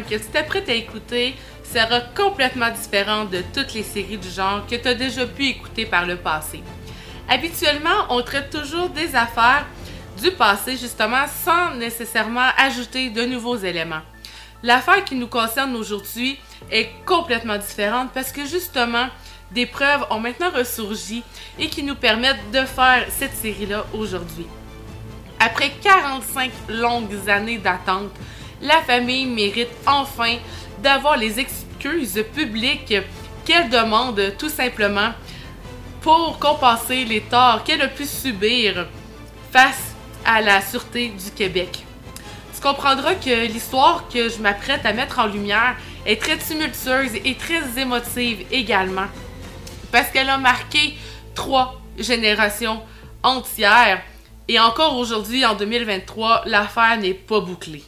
Que tu t'apprêtes à écouter sera complètement différente de toutes les séries du genre que tu as déjà pu écouter par le passé. Habituellement, on traite toujours des affaires du passé justement sans nécessairement ajouter de nouveaux éléments. L'affaire qui nous concerne aujourd'hui est complètement différente parce que justement, des preuves ont maintenant ressurgi et qui nous permettent de faire cette série-là aujourd'hui. Après 45 longues années d'attente, la famille mérite enfin d'avoir les excuses publiques qu'elle demande tout simplement pour compenser les torts qu'elle a pu subir face à la Sûreté du Québec. Tu comprendras que l'histoire que je m'apprête à mettre en lumière est très tumultueuse et très émotive également, parce qu'elle a marqué trois générations entières et encore aujourd'hui, en 2023, l'affaire n'est pas bouclée.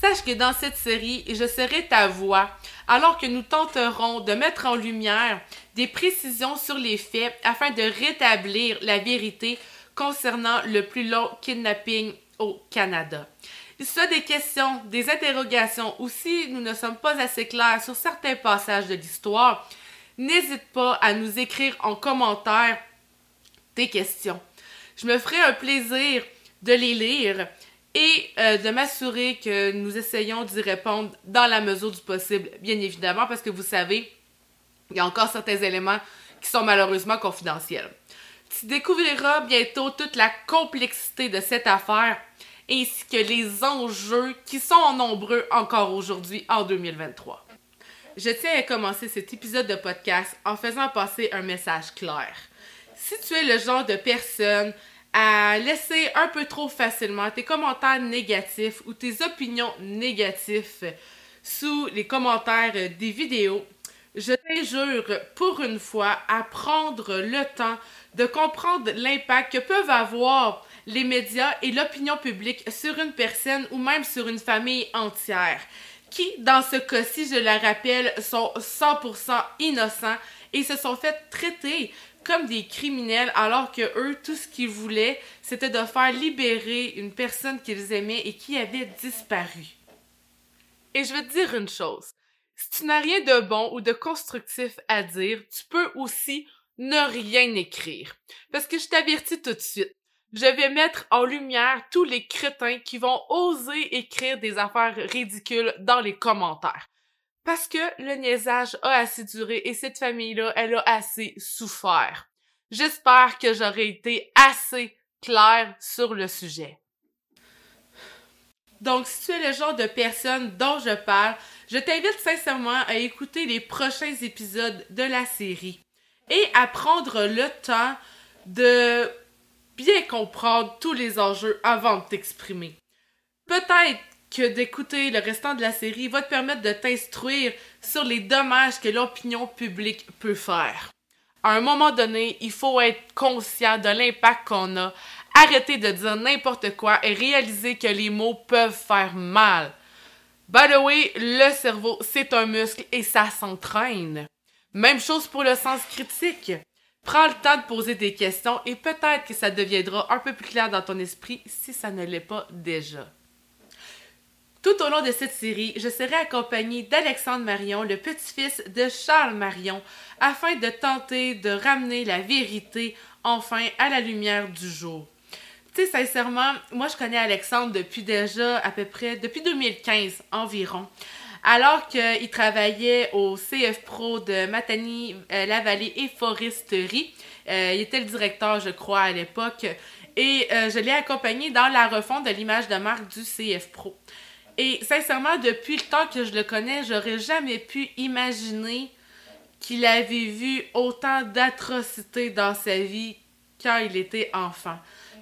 Sache que dans cette série, je serai ta voix alors que nous tenterons de mettre en lumière des précisions sur les faits afin de rétablir la vérité concernant le plus long kidnapping au Canada. A des questions, des interrogations ou si nous ne sommes pas assez clairs sur certains passages de l'histoire, n'hésite pas à nous écrire en commentaire tes questions. Je me ferai un plaisir de les lire et euh, de m'assurer que nous essayons d'y répondre dans la mesure du possible, bien évidemment, parce que vous savez, il y a encore certains éléments qui sont malheureusement confidentiels. Tu découvriras bientôt toute la complexité de cette affaire ainsi que les enjeux qui sont nombreux encore aujourd'hui en 2023. Je tiens à commencer cet épisode de podcast en faisant passer un message clair. Si tu es le genre de personne à laisser un peu trop facilement tes commentaires négatifs ou tes opinions négatives sous les commentaires des vidéos, je t'injure pour une fois à prendre le temps de comprendre l'impact que peuvent avoir les médias et l'opinion publique sur une personne ou même sur une famille entière, qui, dans ce cas-ci, je le rappelle, sont 100% innocents et se sont fait traiter comme des criminels alors que eux, tout ce qu'ils voulaient, c'était de faire libérer une personne qu'ils aimaient et qui avait disparu. Et je vais dire une chose. Si tu n'as rien de bon ou de constructif à dire, tu peux aussi ne rien écrire. Parce que je t'avertis tout de suite. Je vais mettre en lumière tous les crétins qui vont oser écrire des affaires ridicules dans les commentaires. Parce que le niaisage a assez duré et cette famille-là, elle a assez souffert. J'espère que j'aurai été assez claire sur le sujet. Donc, si tu es le genre de personne dont je parle, je t'invite sincèrement à écouter les prochains épisodes de la série et à prendre le temps de bien comprendre tous les enjeux avant de t'exprimer. Peut-être que d'écouter le restant de la série va te permettre de t'instruire sur les dommages que l'opinion publique peut faire. À un moment donné, il faut être conscient de l'impact qu'on a, arrêter de dire n'importe quoi et réaliser que les mots peuvent faire mal. By the way, le cerveau, c'est un muscle et ça s'entraîne. Même chose pour le sens critique. Prends le temps de poser des questions et peut-être que ça deviendra un peu plus clair dans ton esprit si ça ne l'est pas déjà. Tout au long de cette série, je serai accompagnée d'Alexandre Marion, le petit-fils de Charles Marion, afin de tenter de ramener la vérité enfin à la lumière du jour. Tu sais, sincèrement, moi je connais Alexandre depuis déjà à peu près, depuis 2015 environ. Alors qu'il travaillait au CF Pro de Matani, euh, La Vallée et Foresterie. Euh, il était le directeur, je crois, à l'époque. Et euh, je l'ai accompagné dans la refonte de l'image de marque du CF Pro. Et sincèrement, depuis le temps que je le connais, j'aurais jamais pu imaginer qu'il avait vu autant d'atrocités dans sa vie quand il était enfant.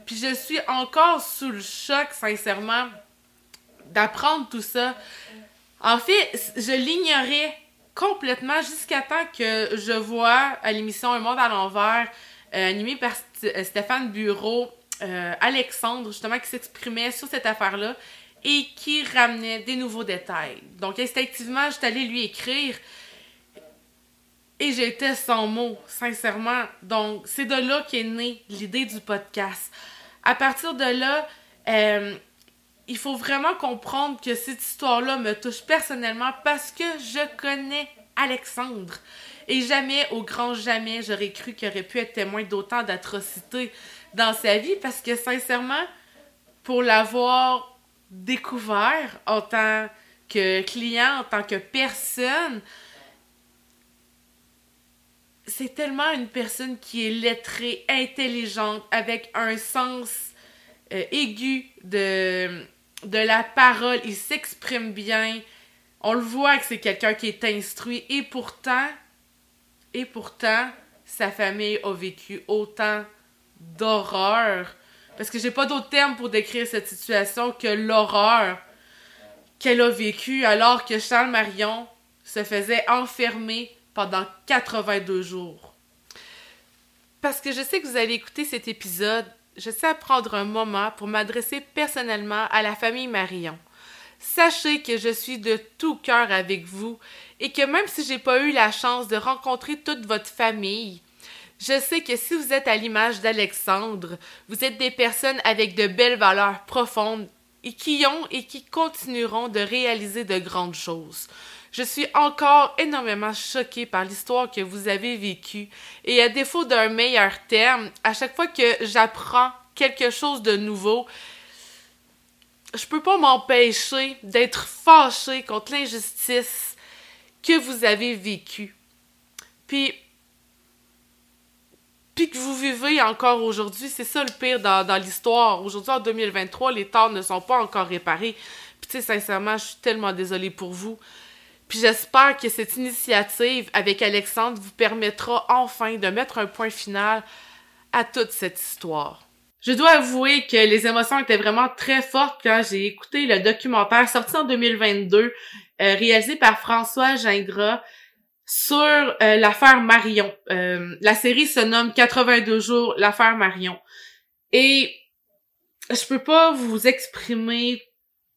Puis je suis encore sous le choc, sincèrement, d'apprendre tout ça. En fait, je l'ignorais complètement jusqu'à temps que je vois à l'émission Un monde à l'envers, euh, animée par Stéphane Bureau, euh, Alexandre, justement, qui s'exprimait sur cette affaire-là et qui ramenait des nouveaux détails. Donc, instinctivement, j'étais allée lui écrire et j'étais sans mots, sincèrement. Donc, c'est de là qu'est née l'idée du podcast. À partir de là, euh, il faut vraiment comprendre que cette histoire-là me touche personnellement parce que je connais Alexandre. Et jamais, au grand jamais, j'aurais cru qu'il aurait pu être témoin d'autant d'atrocités dans sa vie parce que sincèrement, pour l'avoir découvert en tant que client, en tant que personne, c'est tellement une personne qui est lettrée, intelligente, avec un sens euh, aigu de, de la parole. Il s'exprime bien. On le voit que c'est quelqu'un qui est instruit. Et pourtant, et pourtant, sa famille a vécu autant d'horreur. Parce que j'ai pas d'autre terme pour décrire cette situation que l'horreur qu'elle a vécue alors que Charles Marion se faisait enfermer pendant 82 jours. Parce que je sais que vous allez écouter cet épisode, je sais prendre un moment pour m'adresser personnellement à la famille Marion. Sachez que je suis de tout cœur avec vous et que même si j'ai pas eu la chance de rencontrer toute votre famille, je sais que si vous êtes à l'image d'Alexandre, vous êtes des personnes avec de belles valeurs profondes et qui ont et qui continueront de réaliser de grandes choses. Je suis encore énormément choquée par l'histoire que vous avez vécue et à défaut d'un meilleur terme, à chaque fois que j'apprends quelque chose de nouveau, je peux pas m'empêcher d'être fâchée contre l'injustice que vous avez vécue. Puis, puis que vous vivez encore aujourd'hui, c'est ça le pire dans, dans l'histoire. Aujourd'hui, en 2023, les torts ne sont pas encore réparés. Puis, tu sais, sincèrement, je suis tellement désolée pour vous. Puis j'espère que cette initiative avec Alexandre vous permettra enfin de mettre un point final à toute cette histoire. Je dois avouer que les émotions étaient vraiment très fortes quand j'ai écouté le documentaire sorti en 2022, euh, réalisé par François Gingras sur euh, l'affaire Marion. Euh, la série se nomme 82 jours, l'affaire Marion. Et je peux pas vous exprimer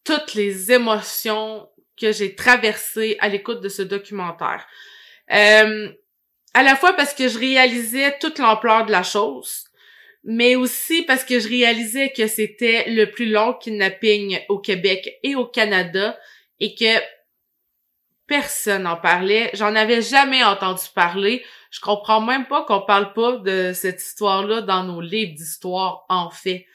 toutes les émotions que j'ai traversé à l'écoute de ce documentaire. Euh, à la fois parce que je réalisais toute l'ampleur de la chose, mais aussi parce que je réalisais que c'était le plus long kidnapping au Québec et au Canada et que personne n'en parlait. J'en avais jamais entendu parler. Je comprends même pas qu'on parle pas de cette histoire-là dans nos livres d'histoire, en fait.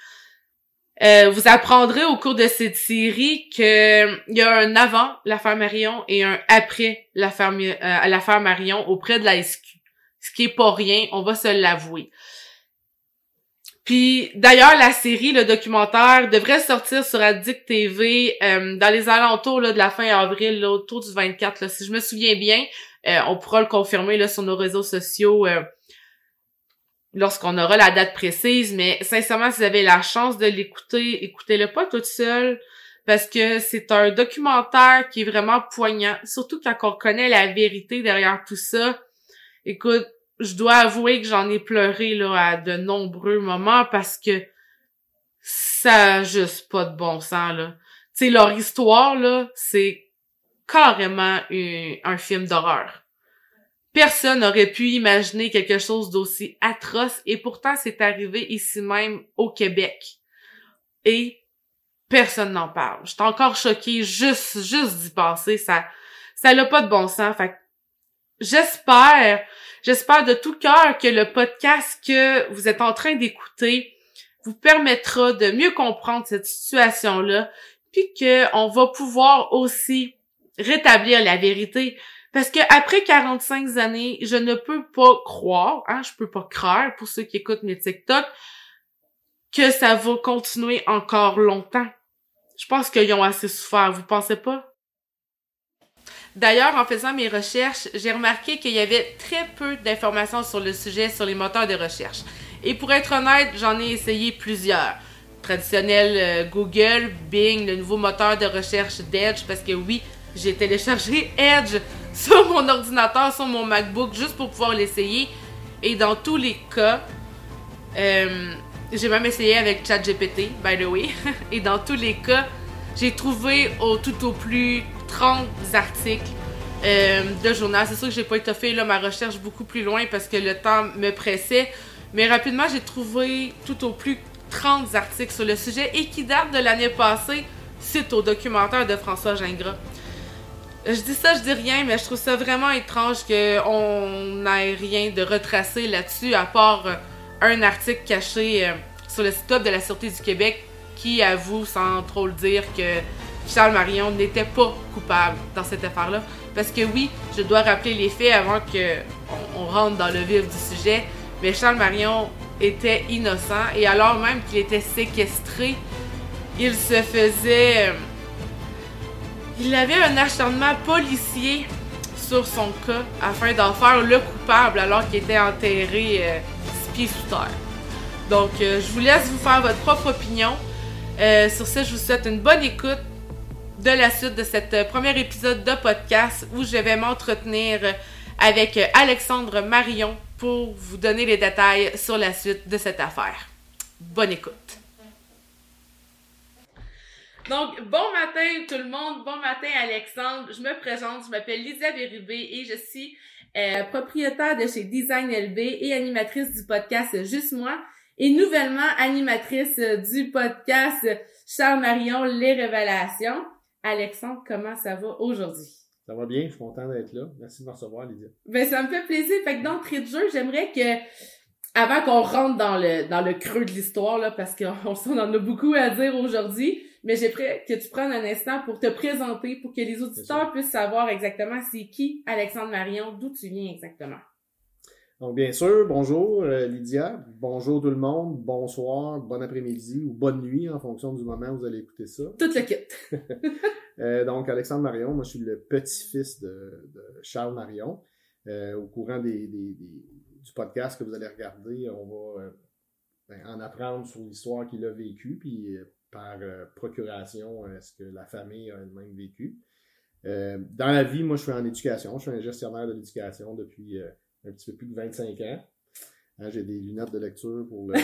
Euh, vous apprendrez au cours de cette série que il y a un avant l'affaire Marion et un après l'affaire euh, Marion auprès de la SQ. Ce qui est pas rien, on va se l'avouer. Puis d'ailleurs la série, le documentaire devrait sortir sur Addict TV euh, dans les alentours là, de la fin avril, autour du 24 là, si je me souviens bien. on pourra le confirmer là sur nos réseaux sociaux lorsqu'on aura la date précise, mais sincèrement, si vous avez la chance de l'écouter, écoutez-le pas toute seule, parce que c'est un documentaire qui est vraiment poignant, surtout quand on connaît la vérité derrière tout ça. Écoute, je dois avouer que j'en ai pleuré là à de nombreux moments parce que ça a juste pas de bon sens là. Tu leur histoire là, c'est carrément un film d'horreur. Personne n'aurait pu imaginer quelque chose d'aussi atroce et pourtant c'est arrivé ici même au Québec. Et personne n'en parle. J'étais encore choquée juste, juste d'y passer. Ça, ça n'a pas de bon sens. J'espère, j'espère de tout cœur que le podcast que vous êtes en train d'écouter vous permettra de mieux comprendre cette situation-là, puis qu'on va pouvoir aussi rétablir la vérité. Parce que après 45 années, je ne peux pas croire, hein, je peux pas croire pour ceux qui écoutent mes TikTok, que ça va continuer encore longtemps. Je pense qu'ils ont assez souffert, vous pensez pas? D'ailleurs, en faisant mes recherches, j'ai remarqué qu'il y avait très peu d'informations sur le sujet sur les moteurs de recherche. Et pour être honnête, j'en ai essayé plusieurs. Traditionnel euh, Google, Bing, le nouveau moteur de recherche d'Edge, parce que oui, j'ai téléchargé Edge sur mon ordinateur, sur mon MacBook, juste pour pouvoir l'essayer. Et dans tous les cas, euh, j'ai même essayé avec ChatGPT, by the way. Et dans tous les cas, j'ai trouvé au tout au plus 30 articles euh, de journal. C'est sûr que j'ai pas étoffé là, ma recherche beaucoup plus loin parce que le temps me pressait. Mais rapidement, j'ai trouvé tout au plus 30 articles sur le sujet et qui datent de l'année passée. suite au documentaire de François Gingras. Je dis ça, je dis rien, mais je trouve ça vraiment étrange qu'on n'ait rien de retracé là-dessus, à part euh, un article caché euh, sur le site web de la Sûreté du Québec qui avoue, sans trop le dire, que Charles Marion n'était pas coupable dans cette affaire-là. Parce que oui, je dois rappeler les faits avant qu'on on rentre dans le vif du sujet, mais Charles Marion était innocent et alors même qu'il était séquestré, il se faisait... Euh, il avait un acharnement policier sur son cas afin d'en faire le coupable alors qu'il était enterré euh, pieds sous terre. Donc, euh, je vous laisse vous faire votre propre opinion. Euh, sur ce, je vous souhaite une bonne écoute de la suite de cet euh, premier épisode de podcast où je vais m'entretenir avec Alexandre Marion pour vous donner les détails sur la suite de cette affaire. Bonne écoute. Donc, bon matin tout le monde, bon matin Alexandre. Je me présente, je m'appelle Lisa Bérubé et je suis euh, propriétaire de chez Design LB et animatrice du podcast Juste moi et nouvellement animatrice du podcast Charles Marion Les Révélations. Alexandre, comment ça va aujourd'hui? Ça va bien, je suis content d'être là. Merci de me recevoir, Lydia. Ben, ça me fait plaisir. Fait que d'entrée de jeu, j'aimerais que avant qu'on rentre dans le, dans le creux de l'histoire, là, parce qu'on on en a beaucoup à dire aujourd'hui, mais j'ai prêt que tu prennes un instant pour te présenter, pour que les auditeurs puissent savoir exactement c'est qui Alexandre Marion, d'où tu viens exactement. Donc, bien sûr, bonjour euh, Lydia, bonjour tout le monde, bonsoir, bon après-midi ou bonne nuit en fonction du moment où vous allez écouter ça. Tout le kit. euh, donc, Alexandre Marion, moi je suis le petit-fils de, de, Charles Marion. Euh, au courant des, des, des du podcast que vous allez regarder, on va euh, ben, en apprendre sur l'histoire qu'il a vécue, puis par procuration, ce que la famille a elle-même vécu. dans la vie, moi, je suis en éducation. Je suis un gestionnaire de l'éducation depuis un petit peu plus de 25 ans. Hein, j'ai des lunettes de lecture pour le,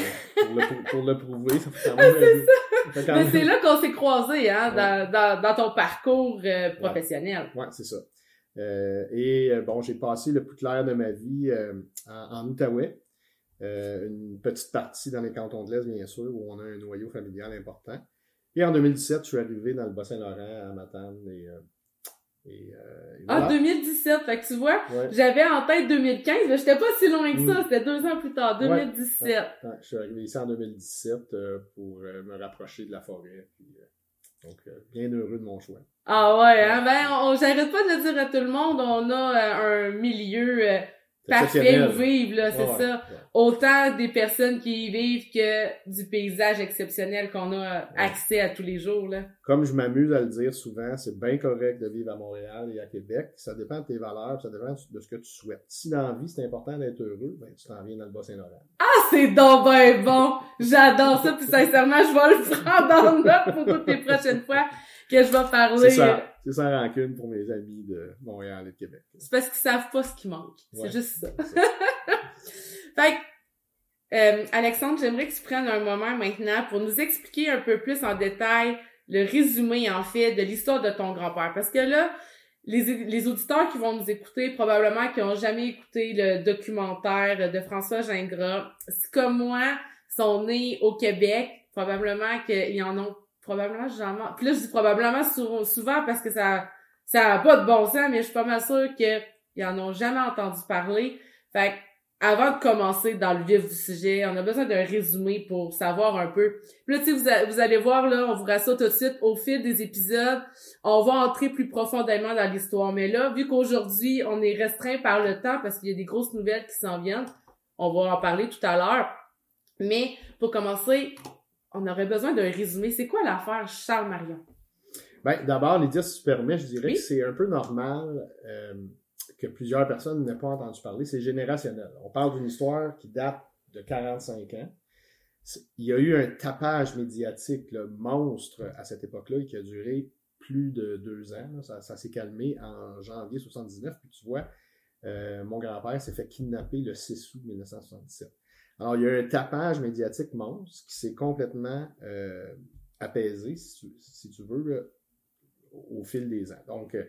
pour le, prouver. c'est là qu'on s'est croisés, hein, dans, dans, dans, ton parcours professionnel. Ouais, c'est ça. Euh, et euh, bon, j'ai passé le plus clair de ma vie euh, en, en, Outaouais. une petite partie dans les cantons de l'Est, bien sûr, où on a un noyau familial important. Et en 2017, je suis arrivé dans le Bas-Saint-Laurent à Matane et et, Ah, 2017, fait que tu vois, j'avais en tête 2015, mais j'étais pas si loin que ça, mm. c'était deux ans plus tard, 2017. je suis arrivé ici en 2017 pour me rapprocher de la forêt. Puis, donc, bien heureux de mon choix. Ah ouais, hein? ben on, j'arrête pas de le dire à tout le monde, on a euh, un milieu euh, parfait où vivre, là, c'est ça. Autant des personnes qui y vivent que du paysage exceptionnel qu'on a accès à tous les jours, là. Comme je m'amuse à le dire souvent, c'est bien correct de vivre à Montréal et à Québec. Ça dépend de tes valeurs, ça dépend de ce que tu souhaites. Si dans la vie, c'est important d'être heureux, ben, tu t'en viens dans le Bas-Saint-Laurent. Ah, c'est donc ben bon! J'adore ça, puis sincèrement, je vais le prendre en note pour toutes les prochaines fois que je vais parler. C'est ça. C'est ça rancune pour mes amis de Montréal et de Québec. C'est parce qu'ils savent pas ce qui manque. C'est juste ça. fait euh, Alexandre, j'aimerais que tu prennes un moment maintenant pour nous expliquer un peu plus en détail le résumé, en fait, de l'histoire de ton grand-père. Parce que là, les, les auditeurs qui vont nous écouter, probablement qui ont jamais écouté le documentaire de François Gingras, comme moi, sont nés au Québec, probablement qu'ils en ont probablement jamais. Puis là, je dis probablement souvent parce que ça ça a pas de bon sens, mais je suis pas mal sûre qu'ils en ont jamais entendu parler. Fait avant de commencer dans le vif du sujet, on a besoin d'un résumé pour savoir un peu. Puis là, tu sais, vous, vous, allez voir, là, on vous rassure tout de suite, au fil des épisodes, on va entrer plus profondément dans l'histoire. Mais là, vu qu'aujourd'hui, on est restreint par le temps parce qu'il y a des grosses nouvelles qui s'en viennent, on va en parler tout à l'heure. Mais pour commencer, on aurait besoin d'un résumé. C'est quoi l'affaire Charles Marion? Ben, d'abord, Lydia, si tu permets, je dirais que c'est un peu normal euh, que plusieurs personnes n'aient pas entendu parler. C'est générationnel. On parle d'une histoire qui date de 45 ans. Il y a eu un tapage médiatique le monstre à cette époque-là qui a duré plus de deux ans. Ça, s'est calmé en janvier 79. Puis tu vois, euh, mon grand-père s'est fait kidnapper le 6 août 1977. Alors, il y a un tapage médiatique monstre qui s'est complètement euh, apaisé, si tu, veux, au fil des ans. Donc, euh,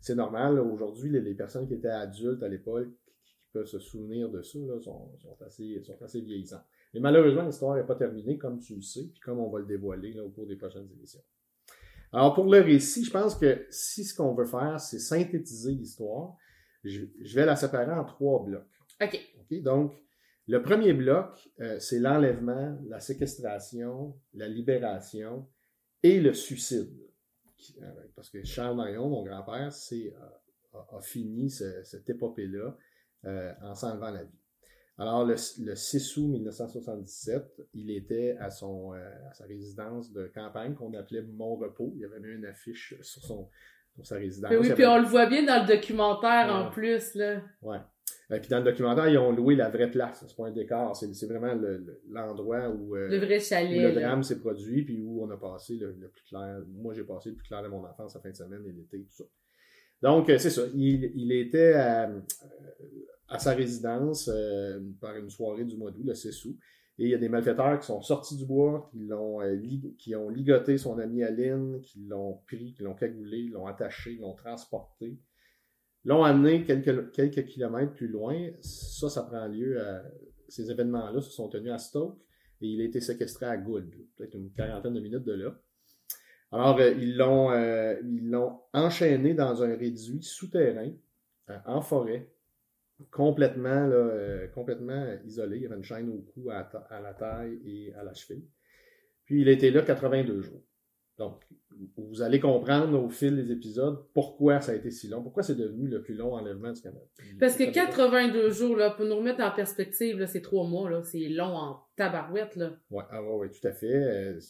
c'est normal. Aujourd'hui, les, personnes qui étaient adultes à l'époque, qui, peuvent se souvenir de ça, sont, assez, sont assez vieillissantes. Mais malheureusement, l'histoire n'est pas terminée, comme tu le sais, puis comme on va le dévoiler au cours des prochaines émissions. Alors, pour le récit, je pense que si ce qu'on veut faire, c'est synthétiser l'histoire, je, vais la séparer en trois blocs. OK? Donc, le premier bloc, euh, c'est l'enlèvement, la séquestration, la libération et le suicide. Euh, parce que Charles Marion, mon grand-père, a, fini cette épopée-là en s'enlevant la vie. Alors, le, 6 août 1977, il était à, son, euh, à sa résidence de campagne qu'on appelait Mon Repos. Il y avait mis une affiche sur, son, sur sa résidence. oui, puis on le voit bien dans le documentaire en plus. Là. Ouais. Et euh, puis dans le documentaire, ils ont loué la vraie place. C'est pas un décor. C'est vraiment l'endroit où, euh, le vrai chalet, où le drame s'est produit, puis où on a passé le, plus clair. Moi, j'ai passé le plus clair de mon enfance la fin de semaine et l'été, tout ça. Donc, c'est ça. Il, il était à, à sa résidence euh, par une soirée du mois d'août, le 6 août. Et il y a des malfaiteurs qui sont sortis du bois, qui, l'ont, euh, qui ont ligoté son ami Aline, qui l'ont pris, qui l'ont cagoulé, l'ont attaché, l'ont transporté, l'ont amené quelques, quelques kilomètres plus loin. Ça, ça prend lieu à... Ces événements-là se sont tenus à Stoke et il a été séquestré à Gould, peut-être une quarantaine de minutes de là. Alors, euh, ils, l'ont, ils l'ont enchaîné dans un réduit souterrain, en forêt, euh, complètement isolé. Il y avait une chaîne au cou, à, la taille et à la cheville. Puis il était là 82 jours. Donc, vous allez comprendre au fil des épisodes pourquoi ça a été si long, pourquoi c'est devenu le plus long enlèvement du Canada. Parce que 82 jours, là, pour nous remettre en perspective, là, c'est trois mois, là, c'est long en tabarouette. Là. Ouais, ah ouais, tout à fait. Euh,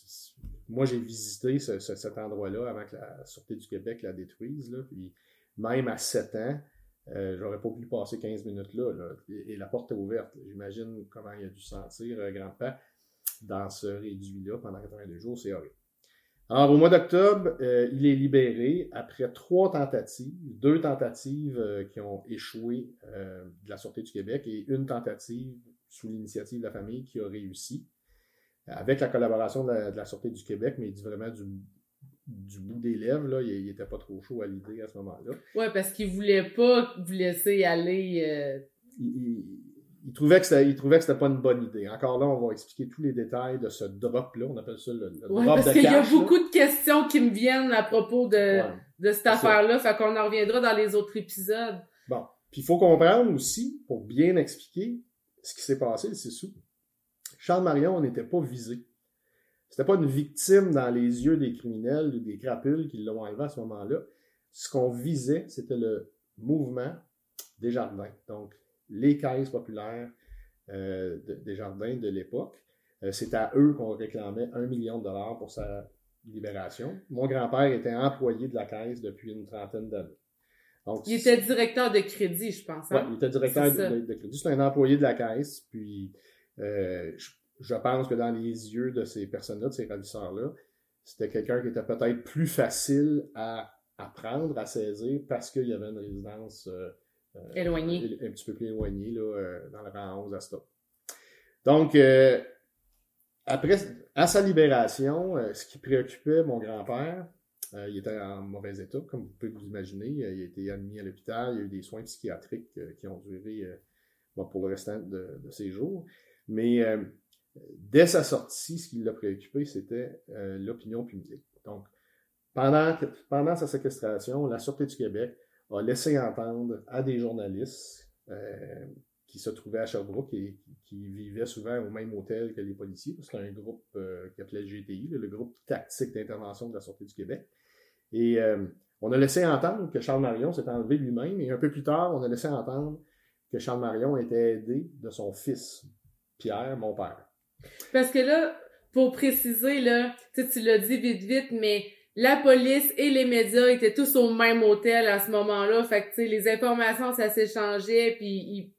moi, j'ai visité cet endroit-là avant que la Sûreté du Québec la détruise. Là, puis même à 7 ans, euh, j'aurais pas pu passer 15 minutes là, et, la porte est ouverte. J'imagine comment il a dû sentir euh, grand-père dans ce réduit-là pendant 82 jours, c'est horrible. Alors, au mois d'octobre, euh, il est libéré après trois tentatives, deux tentatives qui ont échoué de la Sûreté du Québec et une tentative sous l'initiative de la famille qui a réussi, avec la collaboration de la, de la Sûreté du Québec, mais il dit vraiment du du bout des lèvres, là, il, était pas trop chaud à l'idée à ce moment-là. Ouais, parce qu'il voulait pas vous laisser aller. Euh, il, trouvait que c'était, il trouvait que c'était pas une bonne idée. Encore là, on va expliquer tous les détails de ce drop-là. On appelle ça le, le ouais, parce qu'il y a beaucoup de questions qui me viennent à propos de, de cette affaire-là. Fait qu'on en reviendra dans les autres épisodes. Bon. Puis il faut comprendre aussi, pour bien expliquer ce qui s'est passé 6 août. Charles Marion, n'était pas visé. C'était pas une victime dans les yeux des criminels ou des crapules qui l'ont enlevé à ce moment-là. Ce qu'on visait, c'était le mouvement des jardins. Donc, les caisses populaires euh, des jardins de l'époque. Euh, c'est à eux qu'on réclamait un million de dollars pour sa libération. Mon grand-père était employé de la caisse depuis une trentaine d'années. Donc, il était directeur de crédit, je pense. Hein? il était directeur de, crédit. C'est un employé de la caisse. Puis, euh, je pense que dans les yeux de ces personnes-là, de ces ravisseurs-là, c'était quelqu'un qui était peut-être plus facile à apprendre, à saisir, parce qu'il y avait une résidence euh, euh. Un petit peu plus éloignée, là, euh, dans le rang 11 à Stop. Donc, après, à sa libération, ce qui préoccupait mon grand-père, il était en mauvais état, comme vous pouvez vous imaginer. il a été admis à l'hôpital, il y a eu des soins psychiatriques qui ont duré pour le restant de, de ses jours. Mais dès sa sortie, ce qui l'a préoccupé, c'était euh, l'opinion publique. Donc, pendant, pendant sa séquestration, la Sûreté du Québec a laissé entendre à des journalistes euh, qui se trouvaient à Sherbrooke et qui vivaient souvent au même hôtel que les policiers, c'est un groupe euh, qui appelait le GTI, le groupe tactique d'intervention de la Sûreté du Québec. Et on a laissé entendre que Charles Marion s'était enlevé lui-même, et un peu plus tard, on a laissé entendre que Charles Marion était aidé de son fils, Pierre, mon père. Parce que là, pour préciser, là, tu l'as dit vite vite, mais la police et les médias étaient tous au même hôtel à ce moment-là. Fait que, tu sais, les informations, ça s'échangeait, puis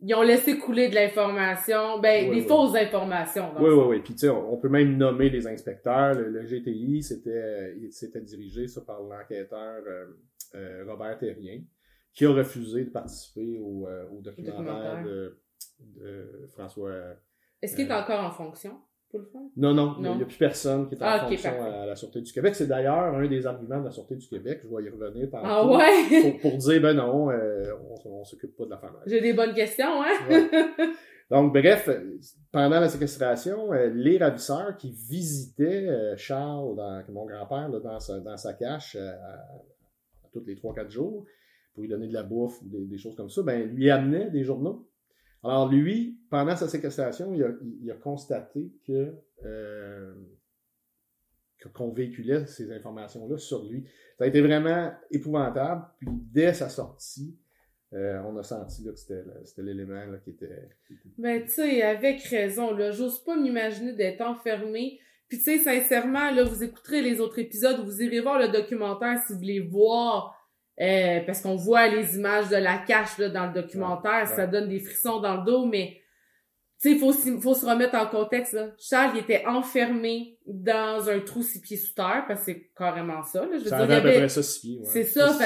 ils, ont laissé couler de l'information, ben, des fausses informations. Oui, oui, oui. Puis, tu sais, on, peut même nommer les inspecteurs. Le, GTI, c'était, c'était dirigé ça, par l'enquêteur euh, euh, Robert Terrien, qui a refusé de participer au, euh, documentaire, De, de François est-ce qu'il est encore en fonction? Pour le Non, non, il n'y a plus personne qui est en ah, fonction à la Sûreté du Québec. C'est d'ailleurs un des arguments de la Sûreté du Québec, je vais y revenir ah ouais? pour, dire, ben non, euh, on, ne s'occupe pas de la femme. J'ai des bonnes questions, hein? Donc, bref, pendant la séquestration, euh, les ravisseurs qui visitaient euh, Charles, dans, mon grand-père, dans sa, dans sa cache tous les 3-4 jours, pour lui donner de la bouffe ou des, choses comme ça, ben, lui amenaient des journaux. Alors, lui, pendant sa séquestration, il a, il a constaté que qu'on véhiculait ces informations-là sur lui. Ça a été vraiment épouvantable. Puis dès sa sortie, euh, on a senti que c'était l'élément qui était. Ben, tu sais, avec raison, là. J'ose pas m'imaginer d'être enfermé. Puis, tu sais, sincèrement, là, vous écouterez les autres épisodes, vous irez voir le documentaire si vous voulez voir. Euh, parce qu'on voit les images de la cache là, dans le documentaire, ça donne des frissons dans le dos, mais tu sais, il faut, faut se remettre en contexte. Là. Charles il était enfermé dans un trou six pieds sous terre, parce que c'est carrément ça. Là. Je ça dire, avait à peu près ça six pieds. C'est ça,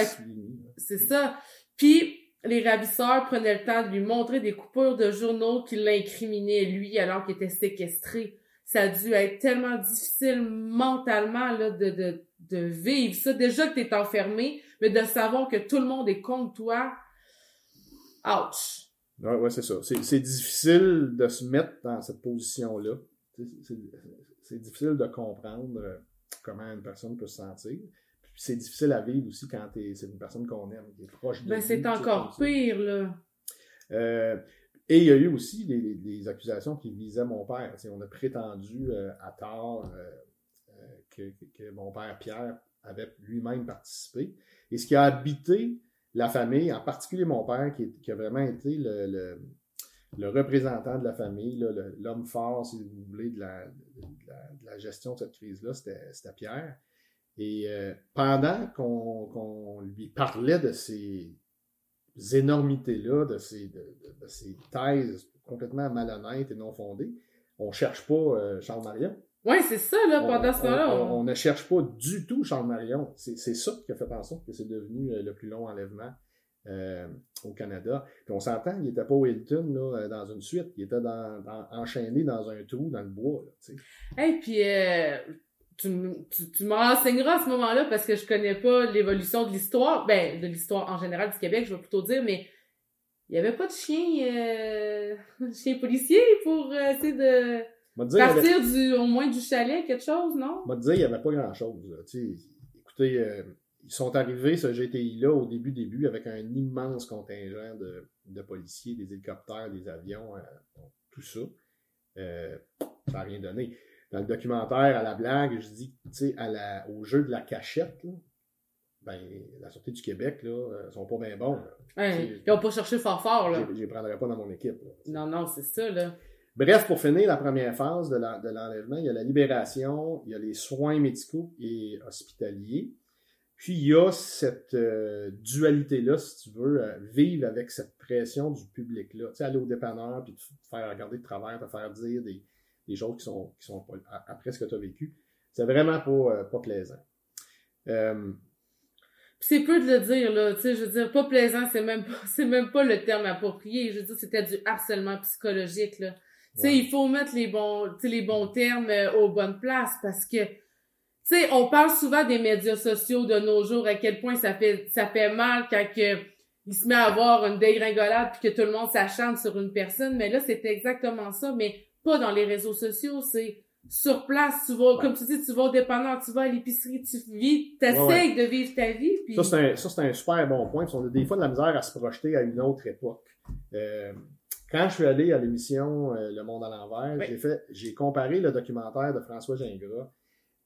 c'est ça. Puis les ravisseurs prenaient le temps de lui montrer des coupures de journaux qui l'incriminaient lui alors qu'il était séquestré. Ça a dû être tellement difficile mentalement là, de, de, de vivre ça. Déjà que tu es enfermé, mais de savoir que tout le monde est contre toi. Ouch. Ouais, ouais c'est ça. C'est difficile de se mettre dans cette position-là. C'est difficile de comprendre euh, comment une personne peut se sentir c'est difficile à vivre aussi quand c'est une personne qu'on aime, qui est proche de ben, c'est encore pire, là. Euh, et il y a eu aussi des, accusations qui visaient mon père. on a prétendu euh, à tort euh, que, mon père Pierre avait lui-même participé. Et ce qui a habité la famille, en particulier mon père, qui, a vraiment été le, représentant de la famille, l'homme fort, si vous voulez, de la, gestion de cette crise-là, c'était Pierre. Et euh, pendant qu'on lui parlait de ces énormités-là, de ces, de, ces thèses complètement malhonnêtes et non fondées, on ne cherche pas euh, Charles Marion. Oui, c'est ça, là, pendant ce temps-là. On, ne cherche pas du tout Charles Marion. C'est ça qui a fait en sorte que c'est devenu euh, le plus long enlèvement au Canada. Puis on s'entend, il n'était pas au Hilton là, dans une suite, il était dans, enchaîné dans un trou dans le bois. Et puis tu, tu, tu m'enseigneras à ce moment-là parce que je connais pas l'évolution de l'histoire, ben, de l'histoire en général du Québec, je vais plutôt dire, mais il y avait pas de chien, euh, chien policier pour euh, essayer de partir du, au moins du chalet, quelque chose, non? Je dire, il y avait pas grand-chose. Écoutez, euh, ils sont arrivés, ce GTI-là, au début, début, avec un immense contingent de, de policiers, des hélicoptères, des avions, euh, tout ça. ça n'a rien donné dans le documentaire, à la blague, je dis, tu sais, au jeu de la cachette, ben, la Sûreté du Québec, là, euh, sont pas bien bons. ils n'ont pas cherché fort fort, là. Je les prendrais pas dans mon équipe. non, non, c'est ça, là. Bref, pour finir la première phase de l'enlèvement, il y a la libération, il y a les soins médicaux et hospitaliers. Puis il y a cette euh, dualité-là, si tu veux, euh, vivre avec cette pression du public-là. Tu sais, aller au dépanneur, puis te faire regarder de travers, te faire dire des, choses qui sont, qui sont après ce que tu as vécu. C'est vraiment pas, euh, pas plaisant. Euh, c'est peu de le dire, là. Tu sais, je veux dire, pas plaisant, c'est même pas, c'est même pas le terme approprié. Je veux dire, c'était du harcèlement psychologique, là. Tu sais, il faut mettre les bons, les bons termes euh, aux bonnes places parce que, tu sais, on parle souvent des médias sociaux de nos jours, à quel point ça fait, ça fait mal quand que, il se met à avoir une dégringolade puis que tout le monde s'acharne sur une personne. Mais là, c'était exactement ça. Mais pas dans les réseaux sociaux, c'est sur place, tu vas, comme tu dis, tu vas au dépanneur, tu vas à l'épicerie, tu vis, t'essayes de vivre ta vie. Puis... Ça, c'est un, ça, c'est un super bon point. On a des fois de la misère à se projeter à une autre époque. Euh, quand je suis allé à l'émission euh, Le Monde à l'envers, j'ai fait, j'ai comparé le documentaire de François Gingras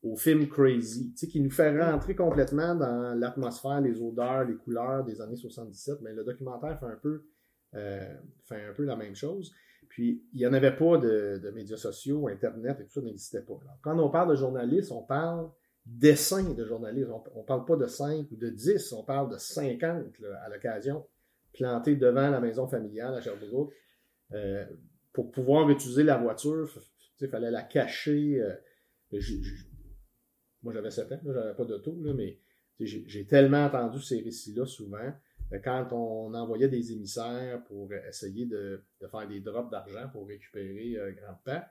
au film Crazy, tu sais, qui nous fait rentrer complètement dans l'atmosphère, les odeurs, les couleurs des années 77. Mais le documentaire fait un peu, euh, fait un peu la même chose. Puis, il n'y en avait pas de, médias sociaux, Internet et tout ça n'existait pas. quand on parle de journalistes, on parle d'essais de journalistes. On ne parle pas de 5 ou de 10, on parle de 50 à l'occasion, plantés devant la maison familiale à Sherbrooke. Euh, pour pouvoir utiliser la voiture, il fallait la cacher. Euh, moi, j'avais 7 ans, j'avais pas d'auto, mais j'ai tellement entendu ces récits-là souvent. Quand on envoyait des émissaires pour essayer de, faire des drops d'argent pour récupérer euh, grand-père,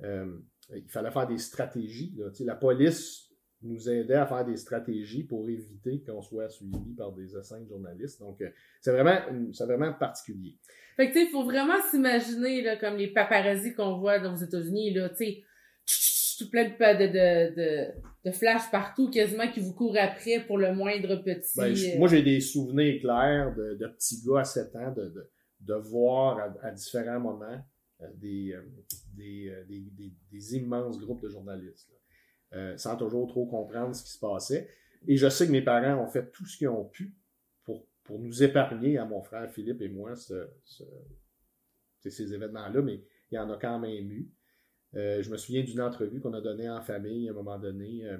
il fallait faire des stratégies. La police nous aidait à faire des stratégies pour éviter qu'on soit suivi par des essais journalistes. Donc, c'est vraiment, c'est vraiment particulier. Fait que, tu sais, il faut vraiment s'imaginer, là, comme les paparazzis qu'on voit dans les États-Unis, là, tu sais, tout plein de, de, de, de, flash partout, quasiment, qui vous courent après pour le moindre petit. Ben, moi, j'ai des souvenirs clairs de, de petits gars à 7 ans de, de, de voir à, différents moments euh, des, des, des, des, des, immenses groupes de journalistes. Euh, sans toujours trop comprendre ce qui se passait. Et je sais que mes parents ont fait tout ce qu'ils ont pu pour, nous épargner, à mon frère Philippe et moi, ce, ces événements-là, mais il y en a quand même eu. Euh, je me souviens d'une entrevue qu'on a donnée en famille à un moment donné. Euh,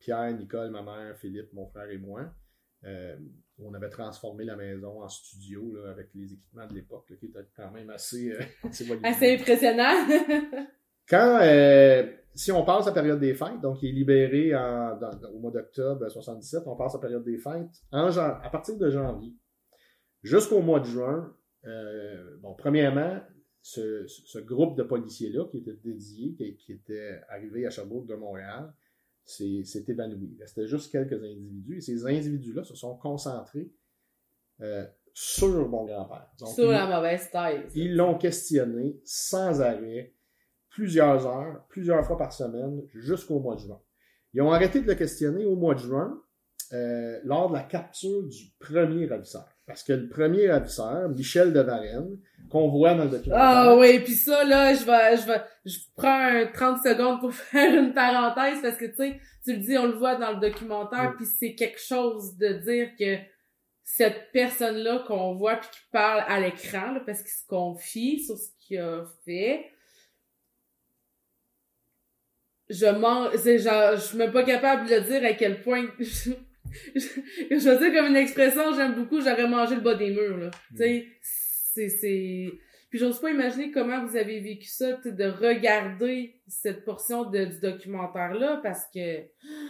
Pierre, Nicole, ma mère, Philippe, mon frère et moi. on avait transformé la maison en studio là, avec les équipements de l'époque, qui étaient quand même assez, assez impressionnant. Quand, euh, si on passe à la période des fêtes, donc il est libéré en, au mois d'octobre 77, on passe à la période des fêtes, en, à partir de janvier jusqu'au mois de juin, euh, bon, premièrement, ce, ce, groupe de policiers-là qui était dédié, qui, qui, était arrivé à Sherbrooke de Montréal, s'est évanoui. Restait juste quelques individus et ces individus-là se sont concentrés euh, sur mon grand-père. Sur la mauvaise taille. Ils l'ont questionné sans arrêt plusieurs heures, plusieurs fois par semaine, jusqu'au mois de juin. Ils ont arrêté de le questionner au mois de juin, euh, lors de la capture du premier ravisseur. Parce que le premier ravisseur, Michel de Varenne, qu'on voit dans le documentaire. Ah oui, puis ça, là, je vais, je vais, je prends 30 secondes pour faire une parenthèse parce que, tu sais, tu le dis, on le voit dans le documentaire, puis c'est quelque chose de dire que cette personne-là qu'on voit puis qui parle à l'écran, parce qu'il se confie sur ce qu'il a fait, je mens, c'est genre, je suis même pas capable de le dire à quel point, je, je, veux dire comme une expression, j'aime beaucoup, j'aurais mangé le bas des murs, là. Tu sais, c'est, c'est, puis j'ose pas imaginer comment vous avez vécu ça, de regarder cette portion de, du documentaire-là, parce que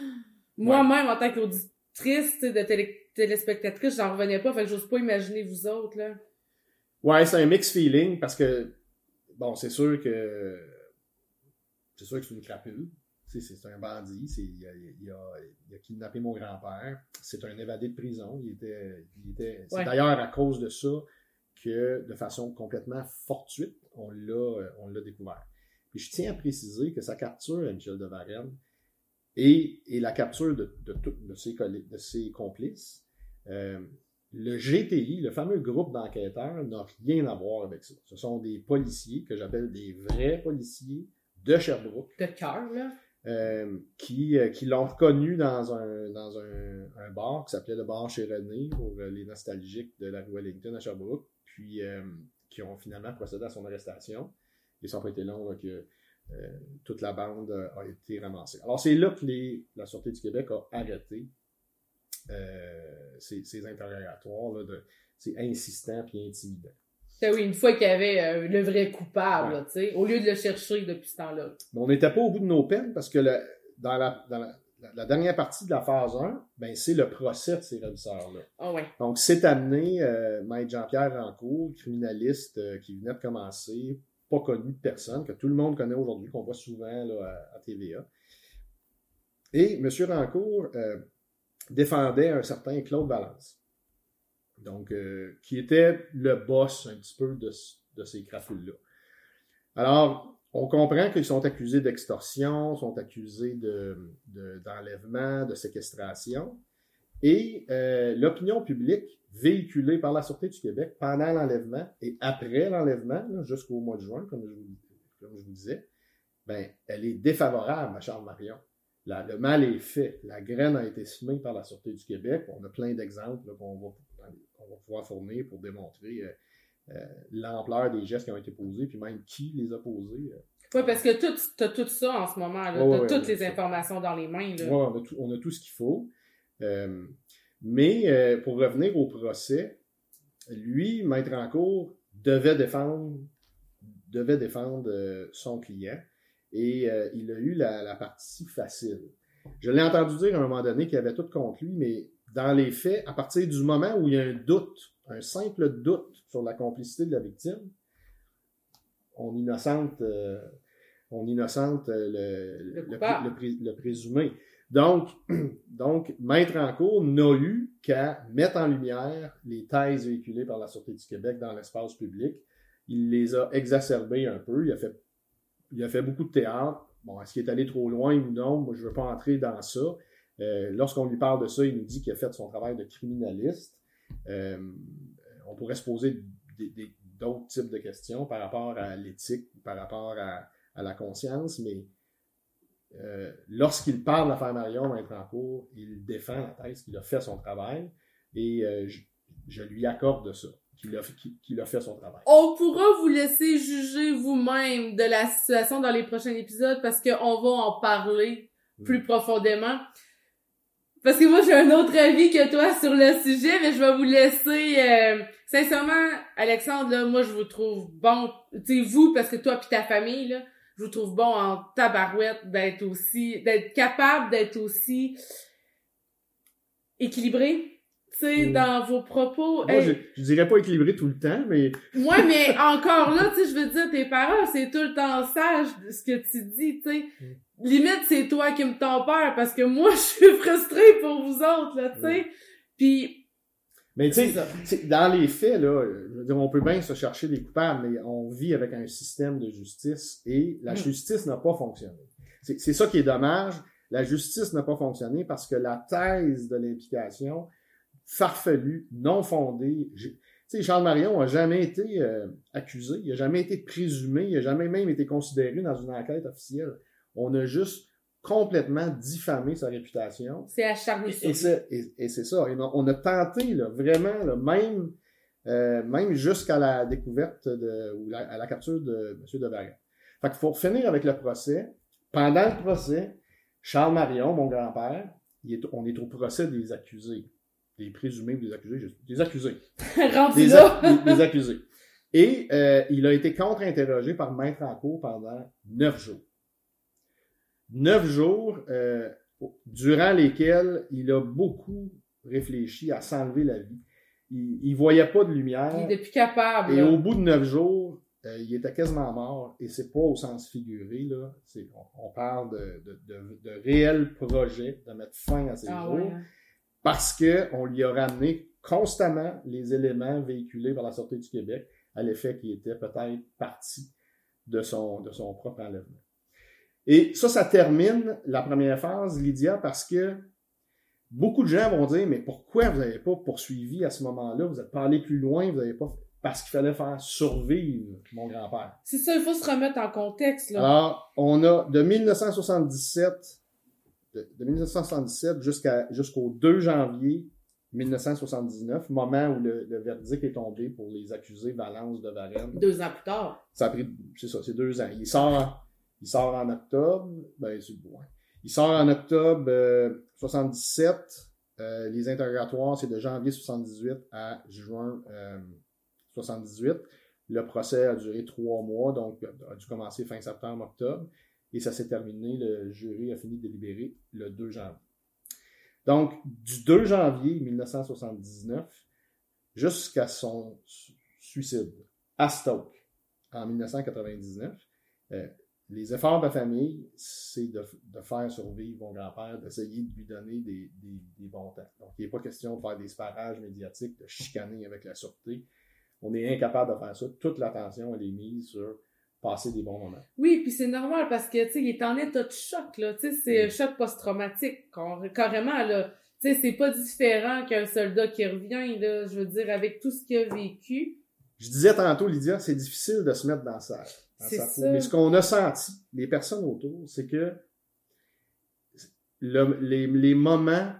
moi-même, en tant qu'auditrice, de télé, téléspectatrice, j'en revenais pas, fait que j'ose pas imaginer vous autres, là. Ouais, c'est un mix feeling, parce que, bon, c'est sûr que c'est sûr que c'est une crapule. C'est un bandit. Il a, il, a, il a, kidnappé mon grand-père. C'est un évadé de prison. Il était, il était, C'est d'ailleurs à cause de ça que, de façon complètement fortuite, on l'a découvert. Puis je tiens à préciser que sa capture à Michel de Varenne et, et la capture de, de, de, ses, de ses complices, euh, le GTI, le fameux groupe d'enquêteurs, n'a rien à voir avec ça. Ce sont des policiers que j'appelle des vrais policiers de Sherbrooke. De cœur, là. Euh, qui, euh, qui l'ont reconnu dans un, dans un, un bar qui s'appelait le bar chez René pour euh, les nostalgiques de la rue Wellington à Sherbrooke, puis qui ont finalement procédé à son arrestation. Et ça n'a pas été long que toute la bande a été ramassée. Alors c'est là que les, la Sûreté du Québec a arrêté ces, ces interrogatoires. Là, de, c'est insistant puis intimidant. Ben oui, une fois qu'il y avait euh, le vrai coupable, tu sais, au lieu de le chercher depuis ce temps-là. Mais on n'était pas au bout de nos peines parce que dans, la, dans la, dernière partie de la phase 1, ben, c'est le procès de ces ravisseurs-là. Ah ouais. Donc, c'est amené euh, Maître Jean-Pierre Rancourt, criminaliste euh, qui venait de commencer, pas connu de personne, que tout le monde connaît aujourd'hui, qu'on voit souvent là, à, TVA. Et M. Rancourt défendait un certain Claude Valence. Donc, euh, qui était le boss un petit peu de, ces crafules-là. Alors, on comprend qu'ils sont accusés d'extorsion, sont accusés d'enlèvement, de, séquestration. Et euh, l'opinion publique véhiculée par la Sûreté du Québec pendant l'enlèvement et après l'enlèvement, jusqu'au mois de juin, comme je vous, comme je vous disais, ben, elle est défavorable à Charles Marion. le mal est fait. La graine a été semée par la Sûreté du Québec. On a plein d'exemples qu'on va on va pouvoir fournir pour démontrer euh, euh, l'ampleur des gestes qui ont été posés, puis même qui les a posés. Euh. Oui, parce que tu as tout ça en ce moment. Tu as toutes les informations dans les mains. Oui, on, a tout ce qu'il faut. mais pour revenir au procès, lui, Maître en cours, devait défendre, devait défendre son client et il a eu la, la partie facile. Je l'ai entendu dire à un moment donné qu'il avait tout contre lui, mais dans les faits, à partir du moment où il y a un doute, un simple doute sur la complicité de la victime, on innocente, euh, on innocente le, le, présumé. Donc, donc, Maître en cours n'a eu qu'à mettre en lumière les thèses véhiculées par la Sûreté du Québec dans l'espace public. Il les a exacerbées un peu. Il a fait, il a fait beaucoup de théâtre. Bon, est-ce qu'il est allé trop loin ou non? Moi, je ne veux pas entrer dans ça. Euh, lorsqu'on lui parle de ça, il nous dit qu'il a fait son travail de criminaliste. Euh, on pourrait se poser d'autres types de questions par rapport à l'éthique, par rapport à, la conscience, mais euh, lorsqu'il parle de l'affaire Marion il défend la thèse qu'il a fait son travail et je, lui accorde ça, qu'il a, fait son travail. On pourra vous laisser juger vous-même de la situation dans les prochains épisodes parce qu'on va en parler plus profondément. Parce que moi, j'ai un autre avis que toi sur le sujet, mais je vais vous laisser... Euh, sincèrement, Alexandre, là, moi, je vous trouve bon. Tu vous, parce que toi puis ta famille, là, je vous trouve bon en tabarouette d'être aussi... d'être capable d'être aussi équilibré. Tu sais, mm. dans vos propos. Moi, je, je, dirais pas équilibré tout le temps, mais. Ouais, mais encore là, tu sais, je veux dire, tes parents, c'est tout le temps sage ce que tu dis, tu sais. Mm limite, c'est toi qui me peur parce que moi, je suis frustrée pour vous autres, là, tu sais. Puis. Mais tu sais, dans les faits, là, on peut bien se chercher des coupables, mais on vit avec un système de justice et la mm. justice n'a pas fonctionné. C'est ça qui est dommage. La justice n'a pas fonctionné parce que la thèse de l'implication farfelue, non fondée, tu sais, Charles Marion n'a jamais été euh, accusé, il n'a jamais été présumé, il n'a jamais même été considéré dans une enquête officielle. On a juste complètement diffamé sa réputation. C'est acharné sur et, et, c'est ça. on a tenté, là, vraiment, là, même, euh, même jusqu'à la découverte de, ou à la capture de M. Devaret. Fait qu'il faut finir avec le procès. Pendant le procès, Charles Marion, mon grand-père, on est au procès des accusés. Des présumés des accusés. Des accusés. des, des, accusés. Et euh, il a été contre-interrogé par maître en cour pendant neuf jours neuf jours euh, durant lesquels il a beaucoup réfléchi à s'enlever la vie. Il, il voyait pas de lumière. Il était plus capable. Et au bout de neuf jours, euh, il était quasiment mort. Et c'est pas au sens figuré, là. On, on, parle de, de, de, de, réels projets de mettre fin à ses ah jours. Hein. Parce que on lui a ramené constamment les éléments véhiculés par la Sûreté du Québec à l'effet qu'il était peut-être parti de son, de son propre enlèvement. Et ça, ça termine la première phase, Lydia, parce que beaucoup de gens vont dire, mais pourquoi vous n'avez pas poursuivi à ce moment-là? Vous n'êtes pas allé plus loin, vous n'avez pas... Parce qu'il fallait faire survivre mon grand-père. C'est ça, il faut se remettre en contexte. Là. Alors, on a de 1977, de, 1977 jusqu'à, jusqu'au 2 janvier 1979, moment où le, verdict est tombé pour les accusés Valence de Varennes. Deux ans plus tard. Ça a pris, c'est ça, c'est deux ans. Il sort il sort en octobre. Ben, c'est bon. Il sort en octobre 77. Euh, euh, les interrogatoires, c'est de janvier 78 à juin 78. Euh, le procès a duré trois mois, donc a dû commencer fin septembre, octobre. Et ça s'est terminé, le jury a fini de délibérer le 2 janvier. Donc, du 2 janvier 1979 jusqu'à son suicide à Stoke en 1999, les efforts de la famille, c'est de, faire survivre mon grand-père, d'essayer de lui donner des, bons temps. Donc, il n'est pas question de faire des sparages médiatiques, de chicaner avec la sûreté. On est incapable de faire ça. Toute l'attention, elle est mise sur passer des bons moments. Oui, puis c'est normal parce que, tu sais, il est en état de choc, là. Tu sais, c'est un choc post-traumatique, carrément, là. Tu sais, c'est pas différent qu'un soldat qui revient, là, je veux dire, avec tout ce qu'il a vécu. Je disais tantôt, Lydia, c'est difficile de se mettre dans ça. Mais ce qu'on a senti, les personnes autour, c'est que les, moments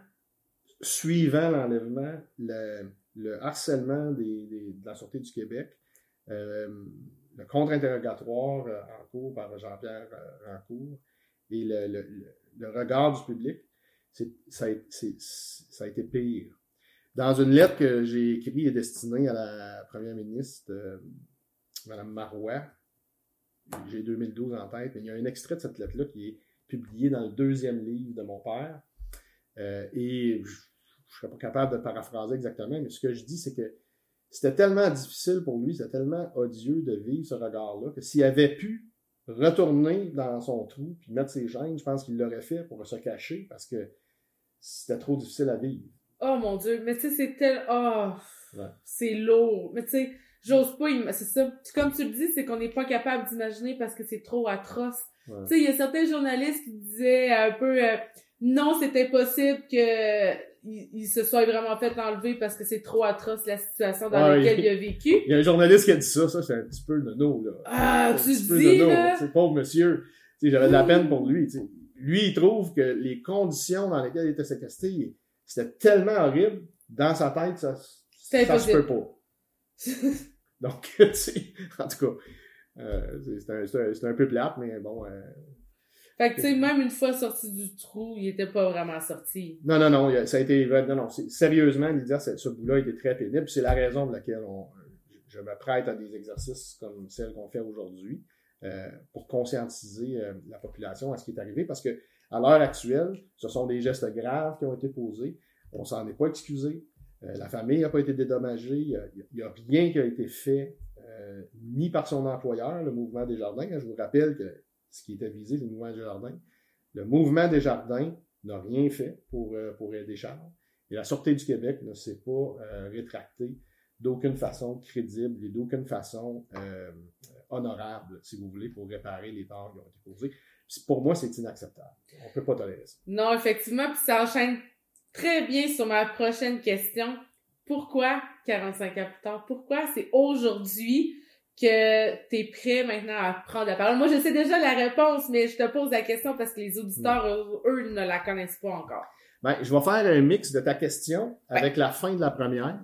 suivant l'enlèvement, le, harcèlement de la Sûreté du Québec, euh, le contre-interrogatoire euh, en cours par Jean-Pierre euh, Rancourt et le, regard du public, ça, a, été pire. Dans une lettre que j'ai écrite et destinée à la première ministre, Mme Marois, j'ai 2012 en tête, mais il y a un extrait de cette lettre-là qui est publié dans le deuxième livre de mon père. Euh, et je ne serais pas capable de paraphraser exactement, mais ce que je dis, c'est que c'était tellement difficile pour lui, c'était tellement odieux de vivre ce regard-là, que s'il avait pu retourner dans son trou puis mettre ses chaînes, je pense qu'il l'aurait fait pour se cacher parce que c'était trop difficile à vivre. Oh mon Dieu, mais tu sais, c'est tel. Oh, c'est lourd. Mais tu sais, j'ose pas. C'est ça. Comme tu le dis, c'est qu'on n'est pas capable d'imaginer parce que c'est trop atroce. Tu sais, il y a certains journalistes qui disaient un peu euh, non, c'est impossible que il, se soit vraiment fait enlever parce que c'est trop atroce la situation dans laquelle il, a vécu. Il y a un journaliste qui a dit ça, ça c'est un petit peu nono, là. Ah, tu dis, là? C'est pauvre monsieur. J'avais de la peine pour lui, Lui, il trouve que les conditions dans lesquelles il était séquestré, c'était tellement horrible, dans sa tête, ça, ça se peut pas. Donc, tu sais, en tout cas, euh, c'est un, un, peu plate, mais bon, euh, fait que, tu sais, même une fois sorti du trou, il était pas vraiment sorti. Non, non, non, ça a été, non, non, sérieusement, Lydia, ce bout-là était très pénible. C'est la raison de laquelle on, je me prête à des exercices comme celle qu'on fait aujourd'hui, euh, pour conscientiser euh, la population à ce qui est arrivé, parce que, à l'heure actuelle, ce sont des gestes graves qui ont été posés. On s'en est pas excusé. Euh, la famille n'a pas été dédommagée. Il n'y a, rien qui a été fait, ni par son employeur, le mouvement des jardins. Je vous rappelle que ce qui était visé, le mouvement des jardins. Le mouvement des jardins n'a rien fait pour, euh, pour aider Charles. Et la Sûreté du Québec ne s'est pas euh, rétractée d'aucune façon crédible et d'aucune façon euh, honorable, si vous voulez, pour réparer les torts qui ont été causés. pour moi, c'est inacceptable. On ne peut pas tolérer ça. Non, effectivement, puis ça enchaîne très bien sur ma prochaine question. Pourquoi 45 ans plus tard? Pourquoi c'est aujourd'hui que tu es prêt maintenant à prendre la parole? Moi, je sais déjà la réponse, mais je te pose la question parce que les auditeurs, eux, ne la connaissent pas encore. Ben, je vais faire un mix de ta question avec la fin de la première.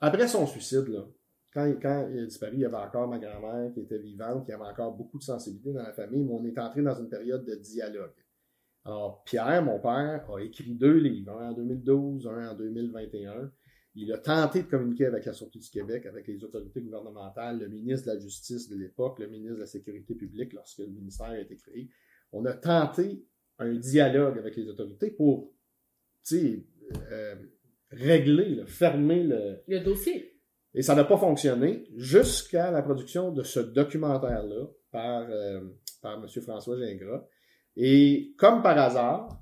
Après son suicide, là, quand, quand il a disparu, il y avait encore ma grand-mère qui était vivante, qui avait encore beaucoup de sensibilité dans la famille, mais on est entré dans une période de dialogue. Alors, Pierre, mon père, a écrit deux livres, un en 2012, un en 2021. Il a tenté de communiquer avec la Sûreté du Québec, avec les autorités gouvernementales, le ministre de la Justice de l'époque, le ministre de la Sécurité publique lorsque le ministère a été créé. On a tenté un dialogue avec les autorités pour euh, régler, fermer le... le dossier. Et ça n'a pas fonctionné jusqu'à la production de ce documentaire-là par, euh, par M. François Gingras. Et comme par hasard,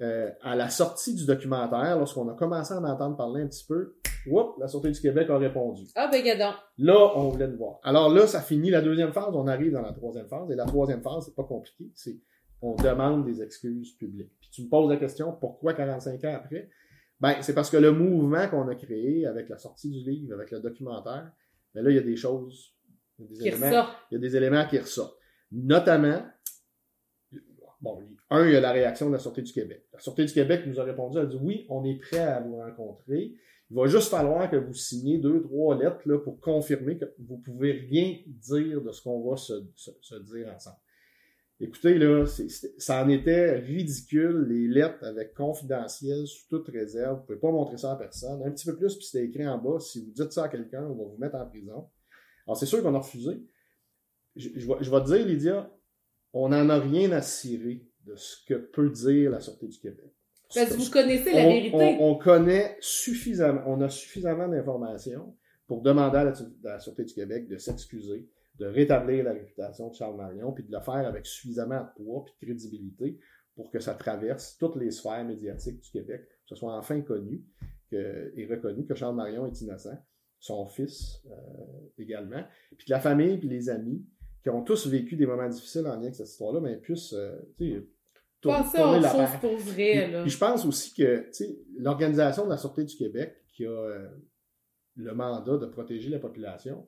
euh, à la sortie du documentaire, lorsqu'on a commencé à en entendre parler un petit peu, whoop, la Sûreté du Québec a répondu. Ah, ben, gadon. Là, on voulait le voir. Alors là, ça finit la deuxième phase, on arrive dans la troisième phase, et la troisième phase, c'est pas compliqué, c'est on demande des excuses publiques. Puis tu me poses la question, pourquoi 45 ans après? Ben, c'est parce que le mouvement qu'on a créé avec la sortie du livre, avec le documentaire, ben là, il y a des choses, il y a des, éléments, il y a des éléments qui ressortent. Notamment, Bon, un, il y a la réaction de la Sûreté du Québec. La Sûreté du Québec nous a répondu, elle a dit oui, on est prêt à vous rencontrer. Il va juste falloir que vous signiez deux, trois lettres là, pour confirmer que vous pouvez rien dire de ce qu'on va se, dire ensemble. Écoutez, là, ça en était ridicule, les lettres avec confidentiel sous toute réserve. Vous pouvez pas montrer ça à personne. Un petit peu plus, puis c'était écrit en bas. Si vous dites ça à quelqu'un, on va vous mettre en prison. Alors, c'est sûr qu'on a refusé. Je, je, je vais te dire, Lydia, on n'en a rien à cirer de ce que peut dire la Sûreté du Québec. Parce que vous connaissez la vérité. On, connaît suffisamment, on a suffisamment d'informations pour demander à la, Sûreté du Québec de s'excuser, de rétablir la réputation de Charles Marion, puis de le faire avec suffisamment de poids et de crédibilité pour que ça traverse toutes les sphères médiatiques du Québec, que ce soit enfin connu et reconnu que Charles Marion est innocent, son fils euh, également, puis que la famille puis les amis qui ont tous vécu des moments difficiles en lien avec cette histoire-là, mais puissent, euh, sais, tourner la chose pour vrai, là. Puis, je pense aussi que, l'Organisation de la Sûreté du Québec, qui a euh, le mandat de protéger la population,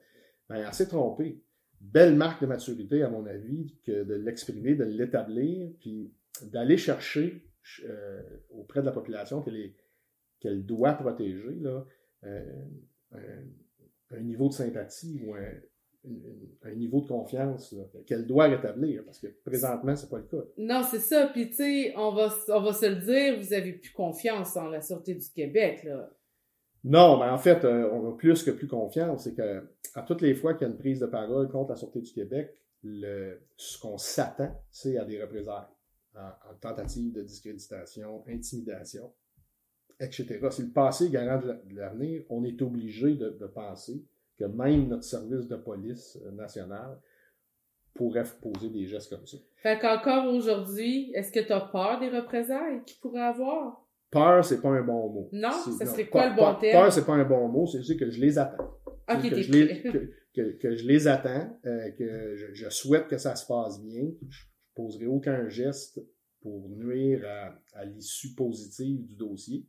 ben, elle s'est trompée. Belle marque de maturité, à mon avis, que de l'exprimer, de l'établir, puis d'aller chercher euh, auprès de la population qu'elle doit protéger, là, un, un, niveau de sympathie ou un, un niveau de confiance qu'elle doit rétablir, parce que présentement, c'est pas le cas. Non, c'est ça. Puis, tu sais, on va, on va se le dire, vous avez plus confiance en la Sûreté du Québec, là. Non, mais en fait, euh, on a plus que plus confiance. C'est que à toutes les fois qu'il y a une prise de parole contre la Sûreté du Québec, le, ce qu'on s'attend, c'est à des représailles, en, tentative de discréditation, intimidation, etc. Si le passé garant de l'avenir, on est obligé de, de penser que même notre service de police euh, national pourraient poser des gestes comme ça. Fait qu'encore aujourd'hui, est-ce que tu as peur des représailles qu'ils pourraient avoir? Peur, c'est pas un bon mot. Non, ça serait non, quoi peur- le bon peur- terme? Peur, c'est pas un bon mot, c'est juste que je les attends. Ok, que, je les, que, que- que je les attends, euh, que je, je souhaite que ça se passe bien. Je ne poserai aucun geste pour nuire à, à l'issue positive du dossier.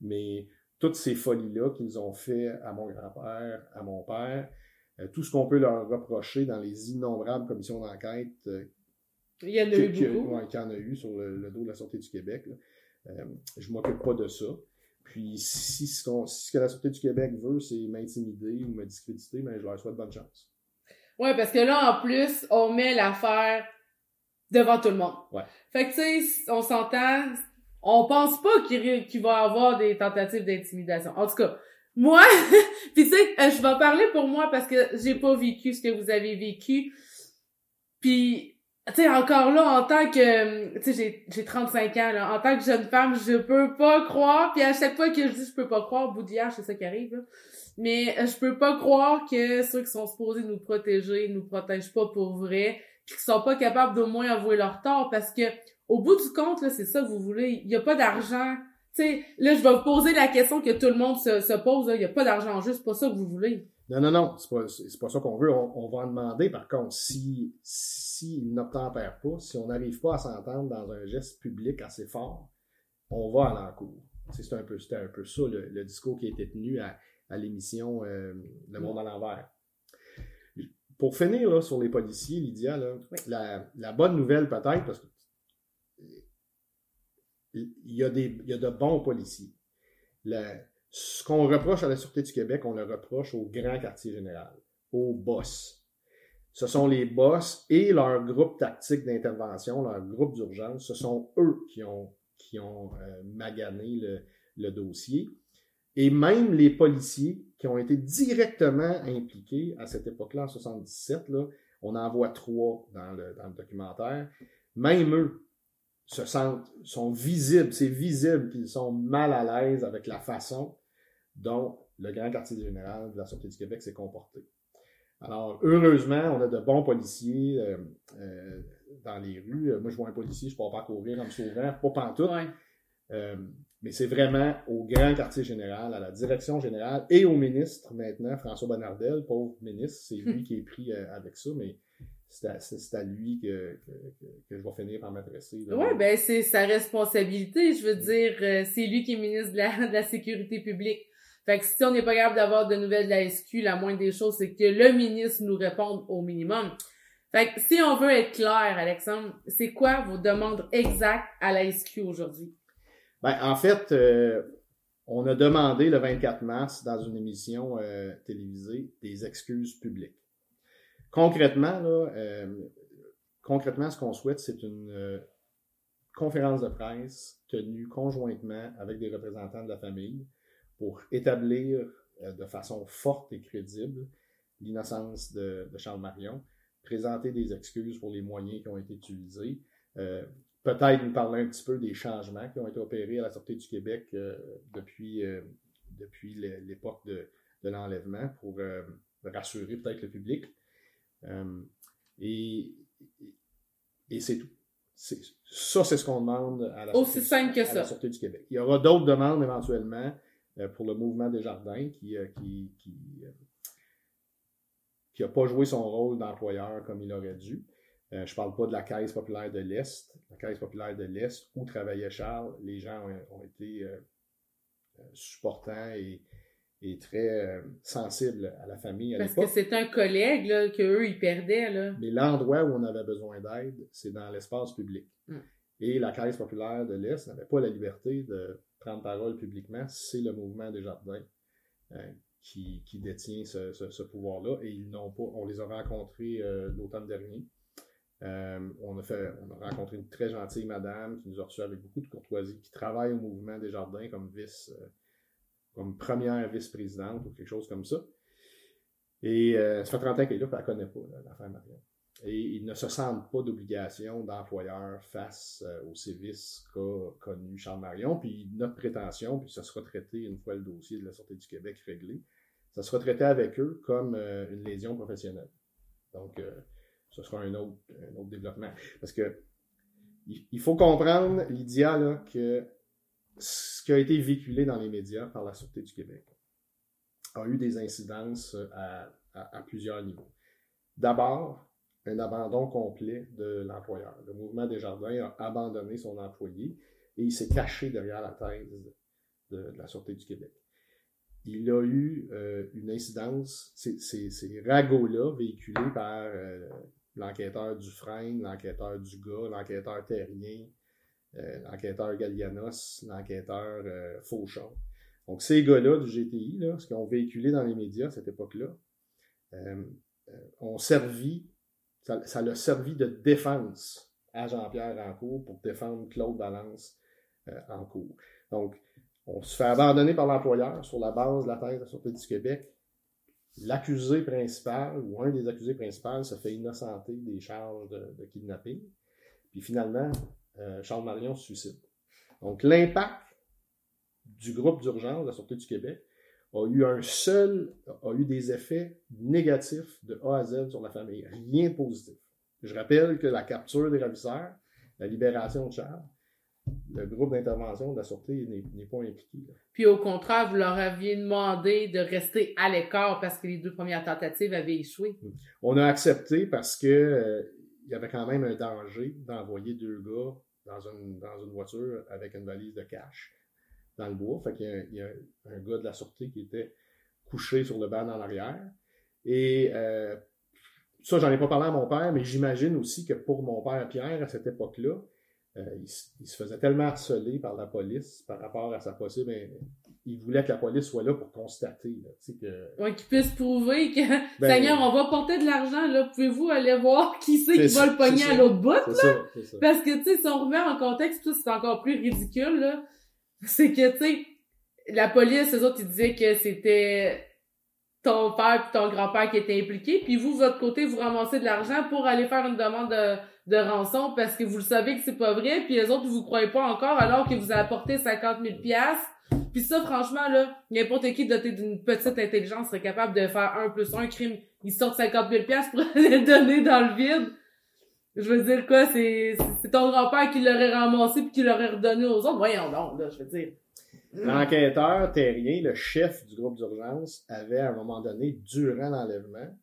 Mais toutes ces folies-là qu'ils ont fait à mon grand-père, à mon père, euh, tout ce qu'on peut leur reprocher dans les innombrables commissions d'enquête euh, Il y en a que- eu que- beaucoup. ouais, qu'il y en a eu sur le, le dos de la Sûreté du Québec. là. Euh, je m'occupe pas de ça. Puis si ce, qu'on- si ce que la Sûreté du Québec veut, c'est m'intimider ou me discréditer, ben, je leur souhaite bonne chance. Ouais, parce que là, en plus, on met l'affaire devant tout le monde. Ouais. Fait que, tu sais, on s'entend, on pense pas qu'il qu'il va y avoir des tentatives d'intimidation. En tout cas, moi, puis tu sais, euh, je vais parler pour moi parce que j'ai pas vécu ce que vous avez vécu. Puis, tu sais, encore là, en tant que, tu sais, j'ai, j'ai 35 ans, là, en tant que jeune femme, je peux pas croire, puis à chaque fois que je dis je peux pas croire, bout d'hier, c'est ça qui arrive, là. Mais euh, je peux pas croire que ceux qui sont supposés nous protéger nous protègent pas pour vrai, puis qu'ils sont pas capables d'au moins avouer leur tort, parce que au bout du compte, là, c'est ça que vous voulez. Il y a pas d'argent. Tu sais, là, je vais vous poser la question que tout le monde se, se pose, là. Il y a pas d'argent en jeu, c'est pas ça que vous voulez. Non, non, non, c'est pas, pas ça qu'on veut. On, on va en demander, par contre, si, si n'obtempèrent pas, si on n'arrive pas à s'entendre dans un geste public assez fort, on va à l'encours. C'est un peu, c'était un peu ça le, le discours qui a été tenu à, à l'émission euh, Le Monde à l'envers. Pour finir là, sur les policiers, Lydia, là, Oui. la, la bonne nouvelle peut-être, parce que il y, a des, il y a de bons policiers. Ce qu'on reproche à la Sûreté du Québec, on le reproche au grand quartier général, aux boss. Ce sont les boss et leur groupe tactique d'intervention, leur groupe d'urgence, ce sont eux qui ont, qui ont euh, magané le, le dossier. Et même les policiers qui ont été directement impliqués à cette époque-là, en 77, là, on en voit trois dans le, dans le documentaire, même eux se sentent, sont visibles, c'est visible qu'ils sont mal à l'aise avec la façon dont le grand quartier général de la Sûreté du Québec s'est comporté. Alors, heureusement, on a de bons policiers euh, euh, dans les rues. Moi, je vois un policier, je ne pars pas courir en me sauvant, pas pantoute. Ouais. Euh, mais c'est vraiment au grand quartier général, à la direction générale et au ministre maintenant, François Bonnardel, pauvre ministre, c'est lui qui est pris avec ça, mais c'est à, c'est- c'est à lui que, que, que- que je vais finir par m'adresser. Ouais, ben c'est sa responsabilité. Je veux dire, euh, c'est lui qui est ministre de la, de la sécurité publique. Fait que si on n'est pas capable d'avoir de nouvelles de la SQ, la moindre des choses, c'est que le ministre nous réponde au minimum. Fait que si on veut être clair, Alexandre, c'est quoi vos demandes exactes à la SQ aujourd'hui? Ben, en fait, euh, on a demandé le 24 mars dans une émission euh, télévisée des excuses publiques. Concrètement, là, euh, concrètement, ce qu'on souhaite, c'est une euh, conférence de presse tenue conjointement avec des représentants de la famille pour établir euh, de façon forte et crédible l'innocence de, de Charles Marion, présenter des excuses pour les moyens qui ont été utilisés, peut-être nous parler un petit peu des changements qui ont été opérés à la Sûreté du Québec depuis, depuis l'époque de, de l'enlèvement pour rassurer peut-être le public. Euh, et et c'est tout. Ça, c'est ce qu'on demande à la, Aussi Sûreté- simple que à ça. la Sûreté du Québec. Il y aura d'autres demandes éventuellement euh, pour le mouvement des jardins qui euh, qui, qui, euh, qui a pas joué son rôle d'employeur comme il aurait dû. Je parle pas de la Caisse populaire de l'Est. La Caisse populaire de l'Est, où travaillait Charles, les gens ont, ont été supportants et, et très euh, sensibles à la famille à Parce que c'est un collègue, là, que eux ils perdaient, là. Mais l'endroit où on avait besoin d'aide, c'est dans l'espace public. Mm. Et la Caisse populaire de l'Est n'avait pas la liberté de prendre parole publiquement. C'est le mouvement des jardins euh, qui, qui détient ce, ce- ce pouvoir-là. Et ils n'ont pas. On les a rencontrés euh, l'automne dernier. Euh, on, a fait, on a rencontré une très gentille madame qui nous a reçus avec beaucoup de courtoisie, qui travaille au mouvement des jardins comme vice, euh, comme première vice-présidente ou quelque chose comme ça. Et euh, ça fait 30 ans qu'elle est là, puis elle ne connaît pas l'affaire Marion. Et ils ne se sentent pas d'obligation d'employeur face euh, au sévice qu'a connu Charles Marion. Puis notre prétention, puis ça sera traité une fois le dossier de la Sûreté du Québec réglé, ça sera traité avec eux comme euh, une lésion professionnelle. Donc, euh, ce sera un autre, développement. Parce que il faut comprendre, Lydia, là, que ce qui a été véhiculé dans les médias par la Sûreté du Québec a eu des incidences à, à, plusieurs niveaux. D'abord, un abandon complet de l'employeur. Le mouvement des jardins a abandonné son employé et il s'est caché derrière la thèse de, la Sûreté du Québec. Il a eu euh, une incidence, ces ragots-là véhiculés par euh, l'enquêteur Dufresne, l'enquêteur Dugas, l'enquêteur Terrien, euh, l'enquêteur Gallianos, l'enquêteur euh, Fauchon. Donc, ces gars-là du GTI, là, ce qu'ils ont véhiculé dans les médias à cette époque-là, euh, ont servi, ça, ça a servi de défense à Jean-Pierre Rancourt pour défendre Claude Valence en cours. Donc, on se fait abandonner par l'employeur sur la base de la thèse de la Sûreté du Québec. L'accusé principal, ou un des accusés principaux, se fait innocenter des charges de kidnapping. Puis finalement, euh, Charles Marion se suicide. Donc, l'impact du groupe d'urgence de la Sûreté du Québec a eu un seul, a eu des effets négatifs de A à Z sur la famille. Rien de positif. Je rappelle que la capture des ravisseurs, la libération de Charles, le groupe d'intervention de la Sûreté n'est pas impliqué. Puis au contraire, vous leur aviez demandé de rester à l'écart parce que les deux premières tentatives avaient échoué. On a accepté parce que euh, il y avait quand même un danger d'envoyer deux gars dans une, dans une voiture avec une valise de cash dans le bois. Fait qu'il y, a, un gars de la sûreté qui était couché sur le banc dans l'arrière. Et euh, ça, j'en ai pas parlé à mon père, mais j'imagine aussi que pour mon père Pierre, à cette époque-là, euh, il, se faisait tellement harceler par la police par rapport à sa possible il voulait que la police soit là pour constater. Là, que... Ouais, qu'il puisse prouver que ben, Seigneur, on va porter de l'argent, là, pouvez-vous aller voir qui c'est qui va le pogner à l'autre bout, là? Ça, Parce que tu sais, si on remet en contexte, c'est encore plus ridicule, là. C'est que tu sais, la police, eux autres, ils disaient que c'était ton père et ton grand-père qui étaient impliqués, puis vous, de votre côté, vous ramassez de l'argent pour aller faire une demande de, de rançon parce que vous le savez que c'est pas vrai, puis les autres, vous croyez pas encore alors que vous avez apporté 50 000 piastres puis ça, franchement, là, n'importe qui doté d'une petite intelligence serait capable de faire un plus un crime. Ils sortent 50 000 pour les donner dans le vide. Je veux dire, quoi, c'est, ton grand-père qui l'aurait ramassé puis qui l'aurait redonné aux autres. Voyons donc, là, je veux dire. L'enquêteur terrien, le chef du groupe d'urgence, avait à un moment donné, durant l'enlèvement,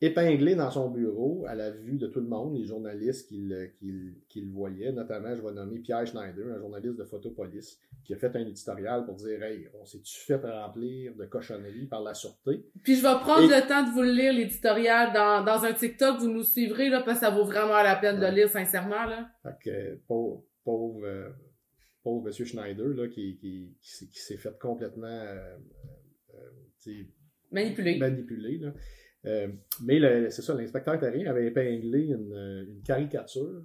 épinglé dans son bureau à la vue de tout le monde, les journalistes qui le, qui, le voyaient. Notamment, je vais nommer Pierre Schneider, un journaliste de Photopolis, qui a fait un éditorial pour dire Hey, on s'est-tu fait remplir de cochonneries par la sûreté? Puis je vais prendre le temps de vous lire, l'éditorial, dans, dans un TikTok. Vous nous suivrez, là, parce que ça vaut vraiment la peine de le lire, sincèrement. Là. Fait que, pauvre, pauvre, euh, pauvre monsieur Schneider, là, qui, qui, qui s'est fait complètement euh, euh, manipulé. manipulé là. Euh, mais c'est ça, l'inspecteur terrien avait épinglé une, caricature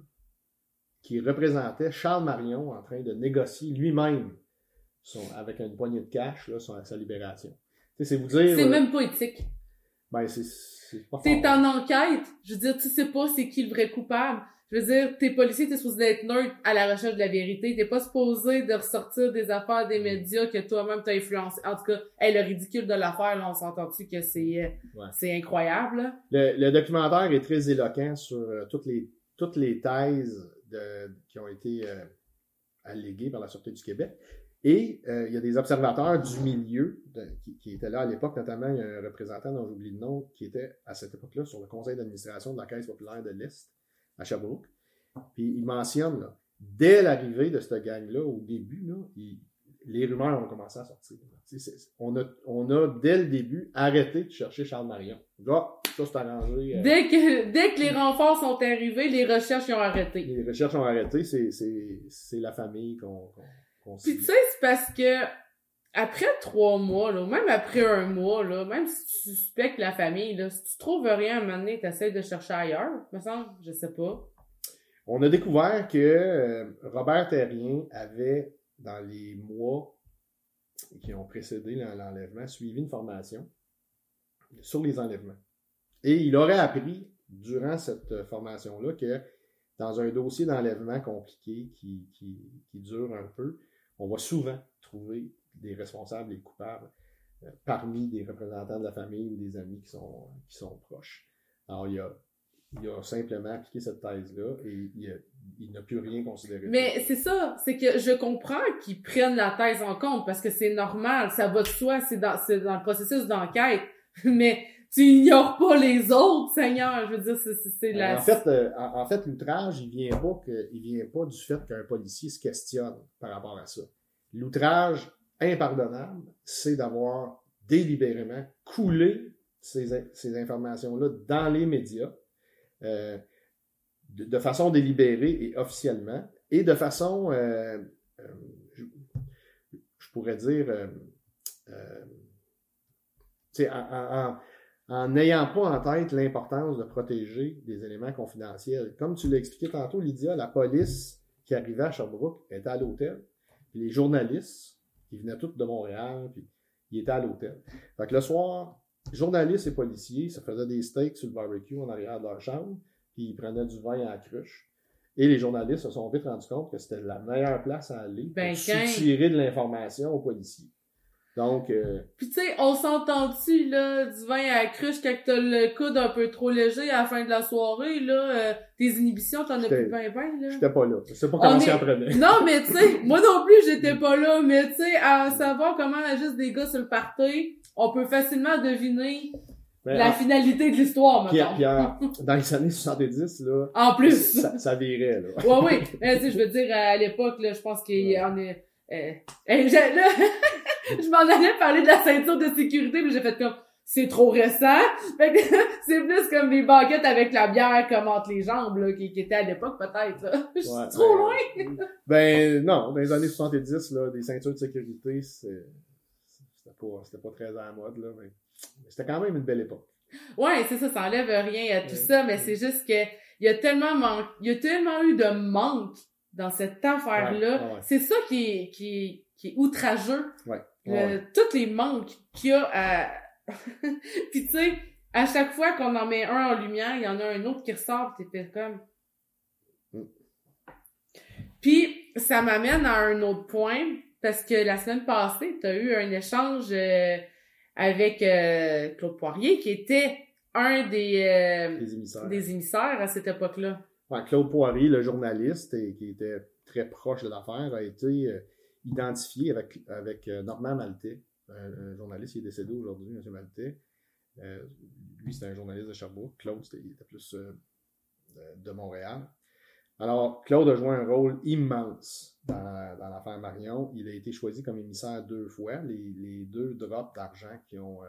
qui représentait Charles Marion en train de négocier lui-même avec une poignée de cash là, sa libération. C'est vous dire. C'est même pas éthique. Ben, c'est. C'est en enquête. Je veux dire, tu sais pas c'est qui le vrai coupable. Je veux dire, tes policiers, t'es supposé être neutre à la recherche de la vérité. T'es pas supposé de ressortir des affaires des mm. médias que toi-même t'as influencé. En tout cas, hey, le ridicule de l'affaire, là, on s'entend-tu que c'est, euh, c'est incroyable, Le, le, documentaire est très éloquent sur euh, toutes les, toutes les thèses de, qui ont été euh, alléguées par la Sûreté du Québec. Et il y a des observateurs du milieu qui, qui, étaient là à l'époque, notamment il y a un représentant dont j'oublie le nom, qui était à cette époque-là sur le conseil d'administration de la Caisse populaire de l'Est à Sherbrooke. Puis il mentionne, là, dès l'arrivée de cette gang-là, au début, là, les rumeurs ont commencé à sortir. On a, on a, dès le début, arrêté de chercher Charles Marion. Ah, ça, c'est arrangé. Euh. dès, que, dès que les renforts sont arrivés, les recherches ont arrêté. Les recherches ont arrêté, c'est la famille qu'on qu Puis tu sais, c'est parce que après trois mois, là, même après un mois, là, même si tu suspectes la famille, là, si tu trouves rien à un moment donné, tu de chercher ailleurs, me semble, je sais pas. On a découvert que euh, Robert Terrien avait, dans les mois qui ont précédé l'enlèvement, suivi une formation sur les enlèvements. Et il aurait appris, durant cette formation-là, que dans un dossier d'enlèvement compliqué qui, qui, qui dure un peu, on va souvent trouver des responsables et coupables parmi des représentants de la famille ou des amis qui sont, qui sont proches. Alors, il y a il a simplement appliqué cette thèse-là et il, n'a plus rien considéré. Mais c'est ça, c'est que je comprends qu'ils prennent la thèse en compte parce que c'est normal, ça va de soi, c'est dans, dans le processus d'enquête. Mais tu ignores pas les autres, Seigneur. Je veux dire, c'est la. En fait, euh, en, fait, l'outrage, il vient pas que, il vient pas du fait qu'un policier se questionne par rapport à ça. L'outrage impardonnable, c'est d'avoir délibérément coulé ces, informations-là dans les médias, euh, de, façon délibérée et officiellement, et de façon, euh, je, pourrais dire, en, n'ayant pas en tête l'importance de protéger des éléments confidentiels. Comme tu l'as expliqué tantôt, Lydia, la police qui arrivait à Sherbrooke était à l'hôtel. Les journalistes, qui venaient tous de Montréal, puis ils étaient à l'hôtel. Fait que le soir, journalistes et policiers se faisaient des steaks sur le barbecue en arrière de leur chambre, puis ils prenaient du vin à la cruche. Et les journalistes se sont vite rendus compte que c'était la meilleure place à aller pour ben, tirer de l'information aux policiers. Donc. Euh... Puis tu sais, on s'entend-tu, là, du vin à la cruche quand t'as le coude un peu trop léger à la fin de la soirée, là, euh, tes inhibitions, t'en as plus ben ben, là. J'étais pas là. Je sais pas comment prenait. Non, mais tu sais, moi non plus, j'étais pas là, mais tu sais, à savoir comment juste des gars sur le party, on peut facilement deviner la finalité de l'histoire, maintenant. Puis, puis dans les années 70, là. En plus. Ça, ça virait, là. ouais, oui. Mais tu sais, je veux dire, à l'époque, là, je pense qu'il y en a, euh, je m'en allais parler de la ceinture de sécurité, mais j'ai fait comme c'est trop récent. Fait que c'est plus comme des banquettes avec la bière comme entre les jambes là, qui, qui étaient à l'époque peut-être. Je suis trop ben, loin. ben non, dans les années 70, là, des ceintures de sécurité, c'était pas, c'était pas très à la mode, là, mais, c'était quand même une belle époque. Ouais, c'est ça, ça enlève rien à tout ça, mais c'est juste que il y a tellement man... il y a tellement eu de manque dans cette affaire-là. C'est ça qui est, qui, qui est outrageux. Ouais. Toutes les manques qu'il y a à... Puis tu sais, à chaque fois qu'on en met un en lumière, il y en a un autre qui ressort, t'es fait comme... Mm. Puis ça m'amène à un autre point, parce que la semaine passée, tu as eu un échange euh, avec euh, Claude Poirier, qui était un des, euh, des émissaires à cette époque-là. Claude Poirier, le journaliste, et qui était très proche de l'affaire, a été euh, identifié avec, avec euh, Normand Maltais, un, journaliste qui est décédé aujourd'hui, M. Maltais. Euh, lui, c'était un journaliste de Sherbrooke. Claude, il était plus de Montréal. Alors, Claude a joué un rôle immense dans, dans l'affaire Marion. Il a été choisi comme émissaire deux fois. Les, les deux drops d'argent qui ont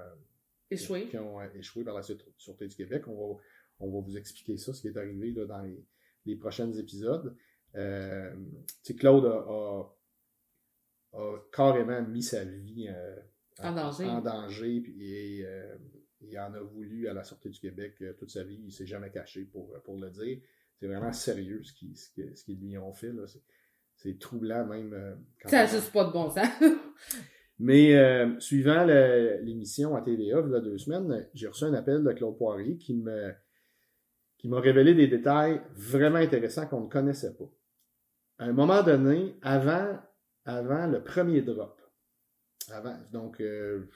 échoué. Qui, ont échoué par la Sûreté du Québec. On va, on va vous expliquer ça, ce qui est arrivé là, dans les, les prochains épisodes. Euh, Claude a, carrément mis sa vie euh, en danger. En danger et euh, il en a voulu à la Sûreté du Québec euh, toute sa vie. Il s'est jamais caché pour, pour le dire. C'est vraiment sérieux ce qu'ils ce, lui ont fait. C'est troublant même. ça n'a juste pas de bon sens. Mais suivant l'émission à TVA, il y a deux semaines, j'ai reçu un appel de Claude Poirier qui me qui m'a révélé des détails vraiment intéressants qu'on ne connaissait pas. À un moment donné, avant, avant le premier drop, avant, donc euh,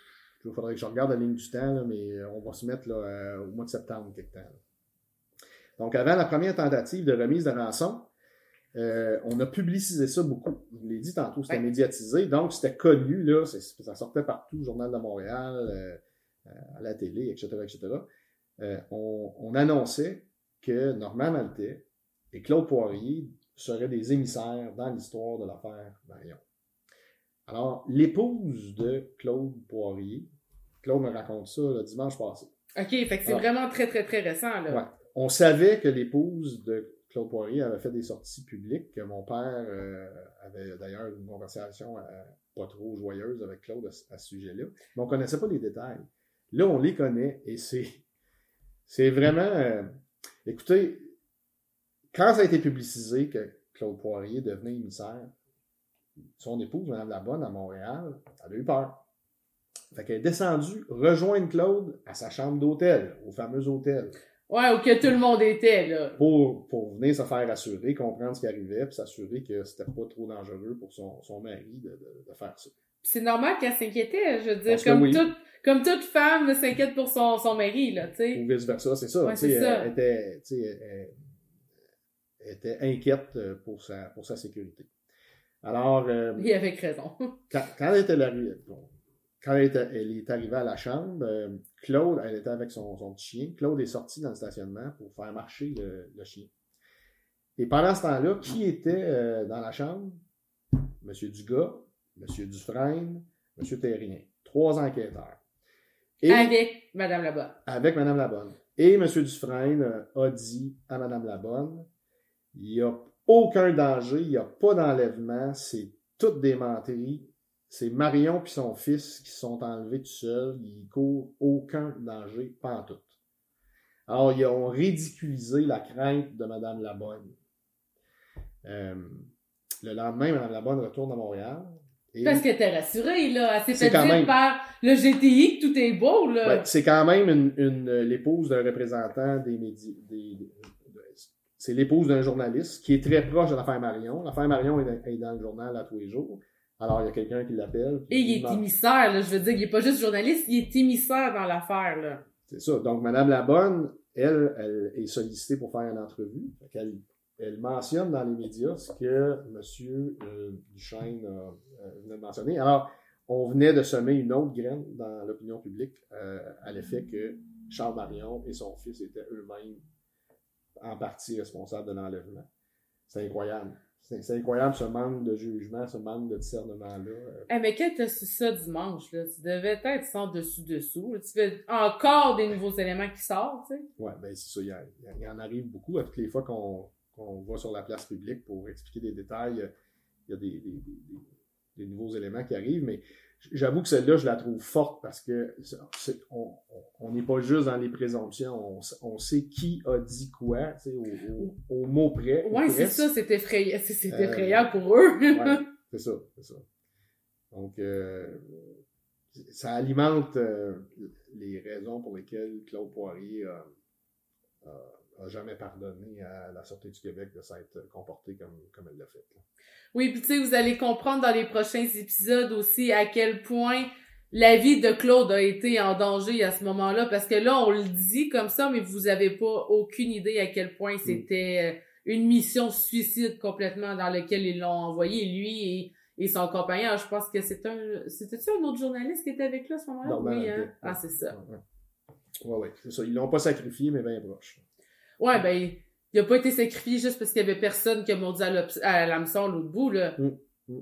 il faudrait que je regarde la ligne du temps, mais on va se mettre là, euh, au mois de septembre quelque temps. Donc avant la première tentative de remise de rançon, euh, on a publicisé ça beaucoup. Je vous l'ai dit tantôt, c'était médiatisé, donc c'était connu, là, ça sortait partout, Journal de Montréal, à la télé, etc., etc. on, on, annonçait que Normand Maltais et Claude Poirier seraient des émissaires dans l'histoire de l'affaire Marion. Alors, l'épouse de Claude Poirier, Claude me raconte ça le dimanche passé. OK, fait que c'est vraiment très, très, très récent, là. Ouais. On savait que l'épouse de Claude Poirier avait fait des sorties publiques, que mon père euh, avait d'ailleurs une conversation euh, pas trop joyeuse avec Claude à, ce sujet-là. Mais on connaissait pas les détails. Là, on les connaît et c'est, c'est vraiment, euh, Écoutez, quand ça a été publicisé que Claude Poirier devenait émissaire, son épouse, Mme Labonne, à Montréal, elle a eu peur. Fait qu'elle est descendue rejoindre Claude à sa chambre d'hôtel, au fameux hôtel. Ouais, ou que tout le monde était, là. Pour, pour venir se faire assurer, comprendre ce qui arrivait, puis s'assurer que c'était pas trop dangereux pour son, son mari de, de, de faire ça. C'est normal qu'elle s'inquiétait, je veux dire, comme, oui. toute, comme toute femme s'inquiète pour son, son mari, là, tu sais. Ou vice-versa, c'est ça. Ouais, c'est ça. Elle était, elle, était inquiète pour sa, pour sa sécurité. Alors. Euh, Il avait raison. quand, quand, elle était bon, quand elle, était, elle est arrivée à la chambre, euh, Claude, elle était avec son, son, petit chien. Claude est sorti dans le stationnement pour faire marcher le, le chien. Et pendant ce temps-là, qui était euh, dans la chambre? Monsieur Dugas, Monsieur Dufresne, Monsieur Terrien. Trois enquêteurs. Et, avec Madame Labonne. Avec Madame Labonne. Et Monsieur Dufresne a dit à Madame Labonne, il n'y a aucun danger, il n'y a pas d'enlèvement, c'est toutes des menteries. C'est Marion puis son fils qui sont enlevés tout seuls, ils courent aucun danger, pas en tout. Alors, ils ont ridiculisé la crainte de Madame Labonne. Euh, le lendemain, Mme Labonne retourne à Montréal. Et Parce qu'elle était rassurée, là. Elle s'est fait dire même... par le GTI que tout est beau, là. C'est quand même une, une l'épouse d'un représentant des médias. Des, des, c'est l'épouse d'un journaliste qui est très proche de l'affaire Marion. L'affaire Marion est, est dans le journal à tous les jours. Alors, il y a quelqu'un qui l'appelle. Et il est demande... émissaire, là. Je veux dire, il n'est pas juste journaliste, il est émissaire dans l'affaire, là. C'est ça. Donc, Madame Labonne, elle, elle est sollicitée pour faire une entrevue. Elle, elle mentionne dans les médias ce que M. Euh, Duchesne euh, venait de mentionner. Alors, on venait de semer une autre graine dans l'opinion publique euh, à l'effet que Charles Marion et son fils étaient eux-mêmes en partie responsables de l'enlèvement. C'est incroyable. C'est incroyable ce manque de jugement, ce manque de discernement-là. Eh, mais quand tu su ça dimanche, là, tu devais être sans dessus-dessous. Tu fais encore des nouveaux éléments qui sortent, tu sais. Ouais, ben c'est ça. Il y, en arrive beaucoup à toutes les fois qu'on va sur la place publique pour expliquer des détails. Il y a des, des, des, des nouveaux éléments qui arrivent, mais j'avoue que celle-là, je la trouve forte parce que est, on n'est pas juste dans les présomptions, on, on, sait qui a dit quoi, tu sais, au, au, au, mot près. Oui, c'est ça, c'est effrayant, c'est effrayant euh, pour eux. ouais, c'est ça, c'est ça. Donc, euh, ça alimente euh, les raisons pour lesquelles Claude Poirier a, a jamais pardonné à la Sûreté du Québec de s'être comportée comme, comme elle l'a fait. Là. Oui, puis tu sais, vous allez comprendre dans les prochains épisodes aussi à quel point la vie de Claude a été en danger à ce moment-là, parce que là, on le dit comme ça, mais vous avez pas aucune idée à quel point c'était une mission suicide complètement dans laquelle ils l'ont envoyé, lui et, et son compagnon. Je pense que c'est un... C'était-tu un autre journaliste qui était avec lui à ce moment-là? Oui, hein? Ah, c'est ça. Ouais, ouais c'est ça. Ils l'ont pas sacrifié, mais bien proche. Ouais, ben, il a pas été sacrifié juste parce qu'il y avait personne qui a mordu à l'hameçon l'autre bout, là. Mm. Mm.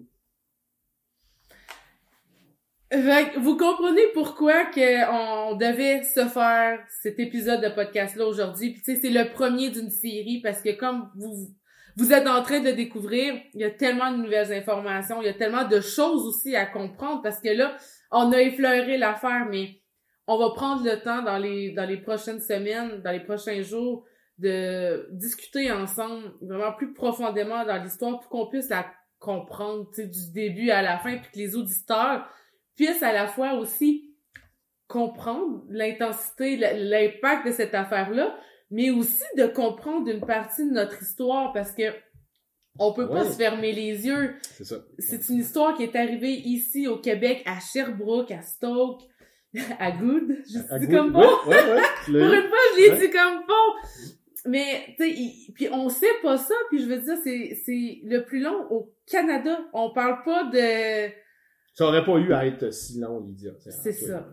Fait, vous comprenez pourquoi on devait se faire cet épisode de podcast-là aujourd'hui. Puis tu sais, c'est le premier d'une série parce que comme vous vous êtes en train de découvrir, il y a tellement de nouvelles informations, il y a tellement de choses aussi à comprendre parce que là, on a effleuré l'affaire, mais on va prendre le temps dans les dans les prochaines semaines, dans les prochains jours, de discuter ensemble vraiment plus profondément dans l'histoire pour qu'on puisse la comprendre du début à la fin, puis que les auditeurs puissent à la fois aussi comprendre l'intensité, l'impact de cette affaire-là, mais aussi de comprendre une partie de notre histoire parce que on peut pas se fermer les yeux. C'est ça. C'est une histoire qui est arrivée ici au Québec, à Sherbrooke, à Stoke, à Good. Je dis comme bon. Ouais, ouais, Pour une fois, je l'ai dit comme bon. Mais, tu sais, puis on sait pas ça, puis je veux dire, c'est, c'est le plus long au Canada. On parle pas de... Ça aurait pas eu à être si long, Lydia. C'est ça.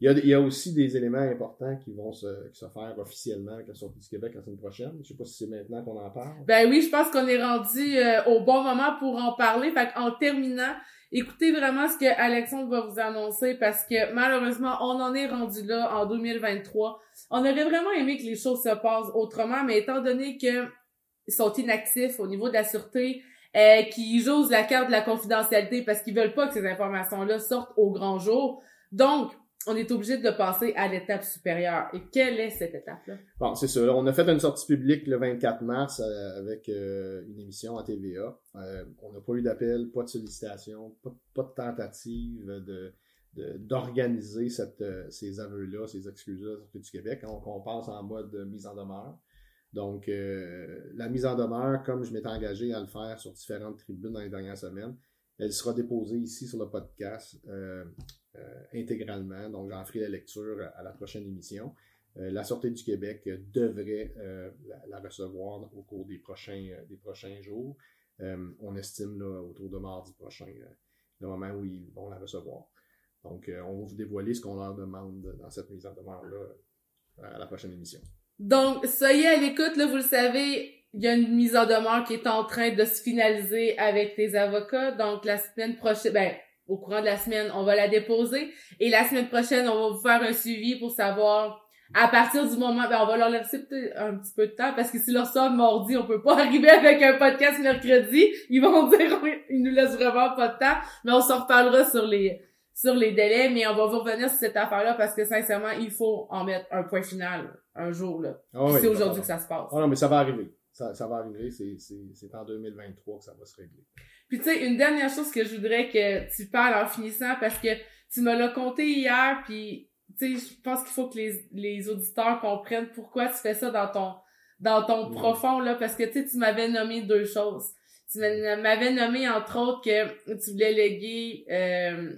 Il y, a, il y a aussi des éléments importants qui vont se, qui se faire officiellement avec la sortie du Québec la semaine prochaine. Je sais pas si c'est maintenant qu'on en parle. Ben oui, je pense qu'on est rendu euh, au bon moment pour en parler. Fait en terminant, écoutez vraiment ce que Alexandre va vous annoncer parce que malheureusement, on en est rendu là en 2023. On aurait vraiment aimé que les choses se passent autrement, mais étant donné que ils sont inactifs au niveau de la sûreté, euh, qui jouent la carte de la confidentialité parce qu'ils veulent pas que ces informations-là sortent au grand jour. Donc, on est obligé de passer à l'étape supérieure. Et quelle est cette étape-là? Bon, c'est ça. On a fait une sortie publique le 24 mars euh, avec euh, une émission à TVA. Euh, on n'a pas eu d'appel, pas de sollicitation, pas, de tentative de, d'organiser ces aveux-là, ces excuses-là du Québec. Donc, on passe en mode mise en demeure. Donc, la mise en demeure, comme je m'étais engagé à le faire sur différentes tribunes dans les dernières semaines, elle sera déposée ici sur le podcast intégralement. Donc, j'en ferai la lecture à la prochaine émission. Euh, la Sûreté du Québec devrait euh, la, recevoir au cours des prochains, euh, des prochains jours. on estime là, autour de mardi prochain le moment où ils vont la recevoir. Donc, on va vous dévoiler ce qu'on leur demande dans cette mise en demeure-là à la prochaine émission. Donc, soyez à l'écoute, là, vous le savez, il y a une mise en demeure qui est en train de se finaliser avec tes avocats. Donc, la semaine prochaine, ben, au courant de la semaine, on va la déposer. Et la semaine prochaine, on va vous faire un suivi pour savoir à partir du moment, ben, on va leur laisser un petit peu de temps parce que si leur sort mardi, on peut pas arriver avec un podcast mercredi. Ils vont dire, ils nous laissent vraiment pas de temps, mais on s'en reparlera sur les, sur les délais, mais on va vous revenir sur cette affaire-là parce que sincèrement, il faut en mettre un point final un jour, là. Ah c'est aujourd'hui que ça se passe. Ah non, mais ça va arriver. Ça, ça va arriver. C'est, c'est, c'est en 2023 que ça va se régler. Puis tu sais, une dernière chose que je voudrais que tu parles en finissant parce que tu me l'as compté hier, puis tu sais, je pense qu'il faut que les, les auditeurs comprennent pourquoi tu fais ça dans ton dans ton profond là parce que tu sais tu m'avais nommé deux choses. Tu m'avais nommé entre autres que tu voulais léguer euh,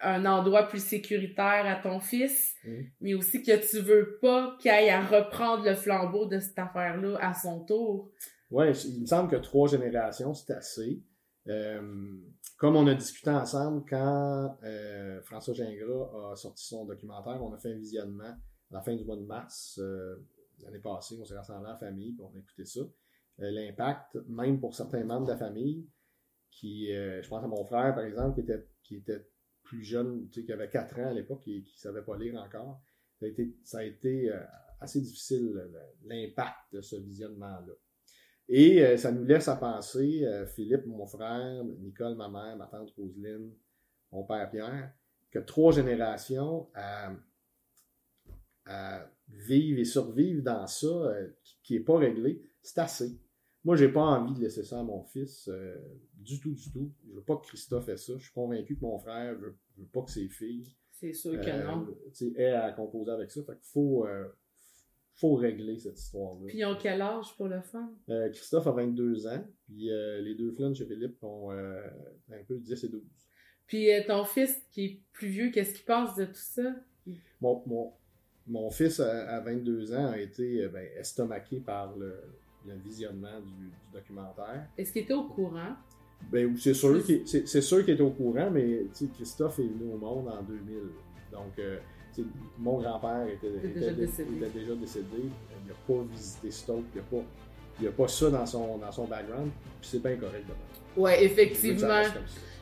un endroit plus sécuritaire à ton fils, mais aussi que tu veux pas qu'il aille à reprendre le flambeau de cette affaire-là à son tour. Ouais, il me semble que trois générations, c'est assez. Euh, comme on a discuté ensemble, quand euh, François Gingras a sorti son documentaire, on a fait un visionnement à la fin du mois de mars euh, l'année passée. On s'est rassemblés en famille, puis on a écouté ça. L'impact, même pour certains membres de la famille, qui, je pense à mon frère, par exemple, qui était, plus jeune, tu sais, qui avait 4 ans à l'époque, qui ne savait pas lire encore. Ça a été assez difficile, l'impact de ce visionnement-là. Et euh, ça nous laisse à penser, euh, Philippe, mon frère, Nicole, ma mère, ma tante Roselyne, mon père Pierre, que trois générations à, vivre et survivre dans ça, euh, qui n'est pas réglé, c'est assez. Moi, j'ai pas envie de laisser ça à mon fils, du tout, du tout. Je veux pas que Christophe ait ça. Je suis convaincu que mon frère veut, veut pas que ses filles. C'est sûr que non. aient à composer avec ça. Fait qu'il faut, faut régler cette histoire-là. Puis ils ont quel âge pour le fun? Euh, Christophe a 22 ans, puis euh, les deux flans chez Philippe ont euh, un peu 10 et 12. Puis ton fils qui est plus vieux, qu'est-ce qu'il pense de tout ça? Mon, mon, mon fils à, 22 ans a été ben, estomaqué par le, le visionnement du, documentaire. Est-ce qu'il était au courant? Ben, c'est sûr qu'il c'est, sûr qu'il était au courant, mais Christophe est venu au monde en 2000. Donc, mon grand-père était, déjà décédé. Il n'a pas visité Stoke. Il n'y a, pas ça dans son, dans son background. Puis c'est bien correct de Ouais, effectivement.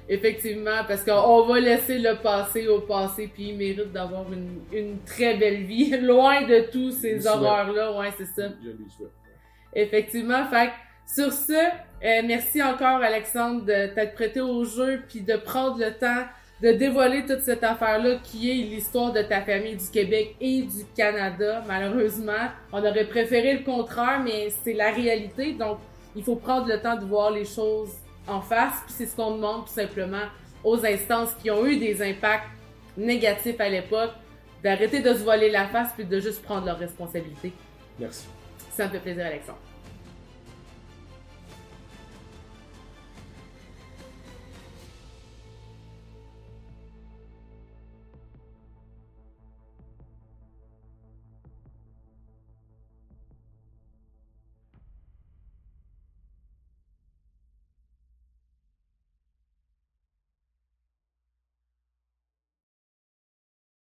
Effectivement, parce qu'on va laisser le passé au passé, puis il mérite d'avoir une, très belle vie, loin de tous ces horreurs-là. Ouais, c'est ça. Je lui souhaite. Effectivement, fait sur ce, euh, merci encore Alexandre de t'être prêté au jeu, puis de prendre le temps de dévoiler toute cette affaire-là qui est l'histoire de ta famille du Québec et du Canada. Malheureusement, on aurait préféré le contraire, mais c'est la réalité. Donc, il faut prendre le temps de voir les choses en face. Puis c'est ce qu'on demande tout simplement aux instances qui ont eu des impacts négatifs à l'époque, d'arrêter de se voiler la face puis de juste prendre leurs responsabilités. Merci. Ça me fait plaisir, Alexandre.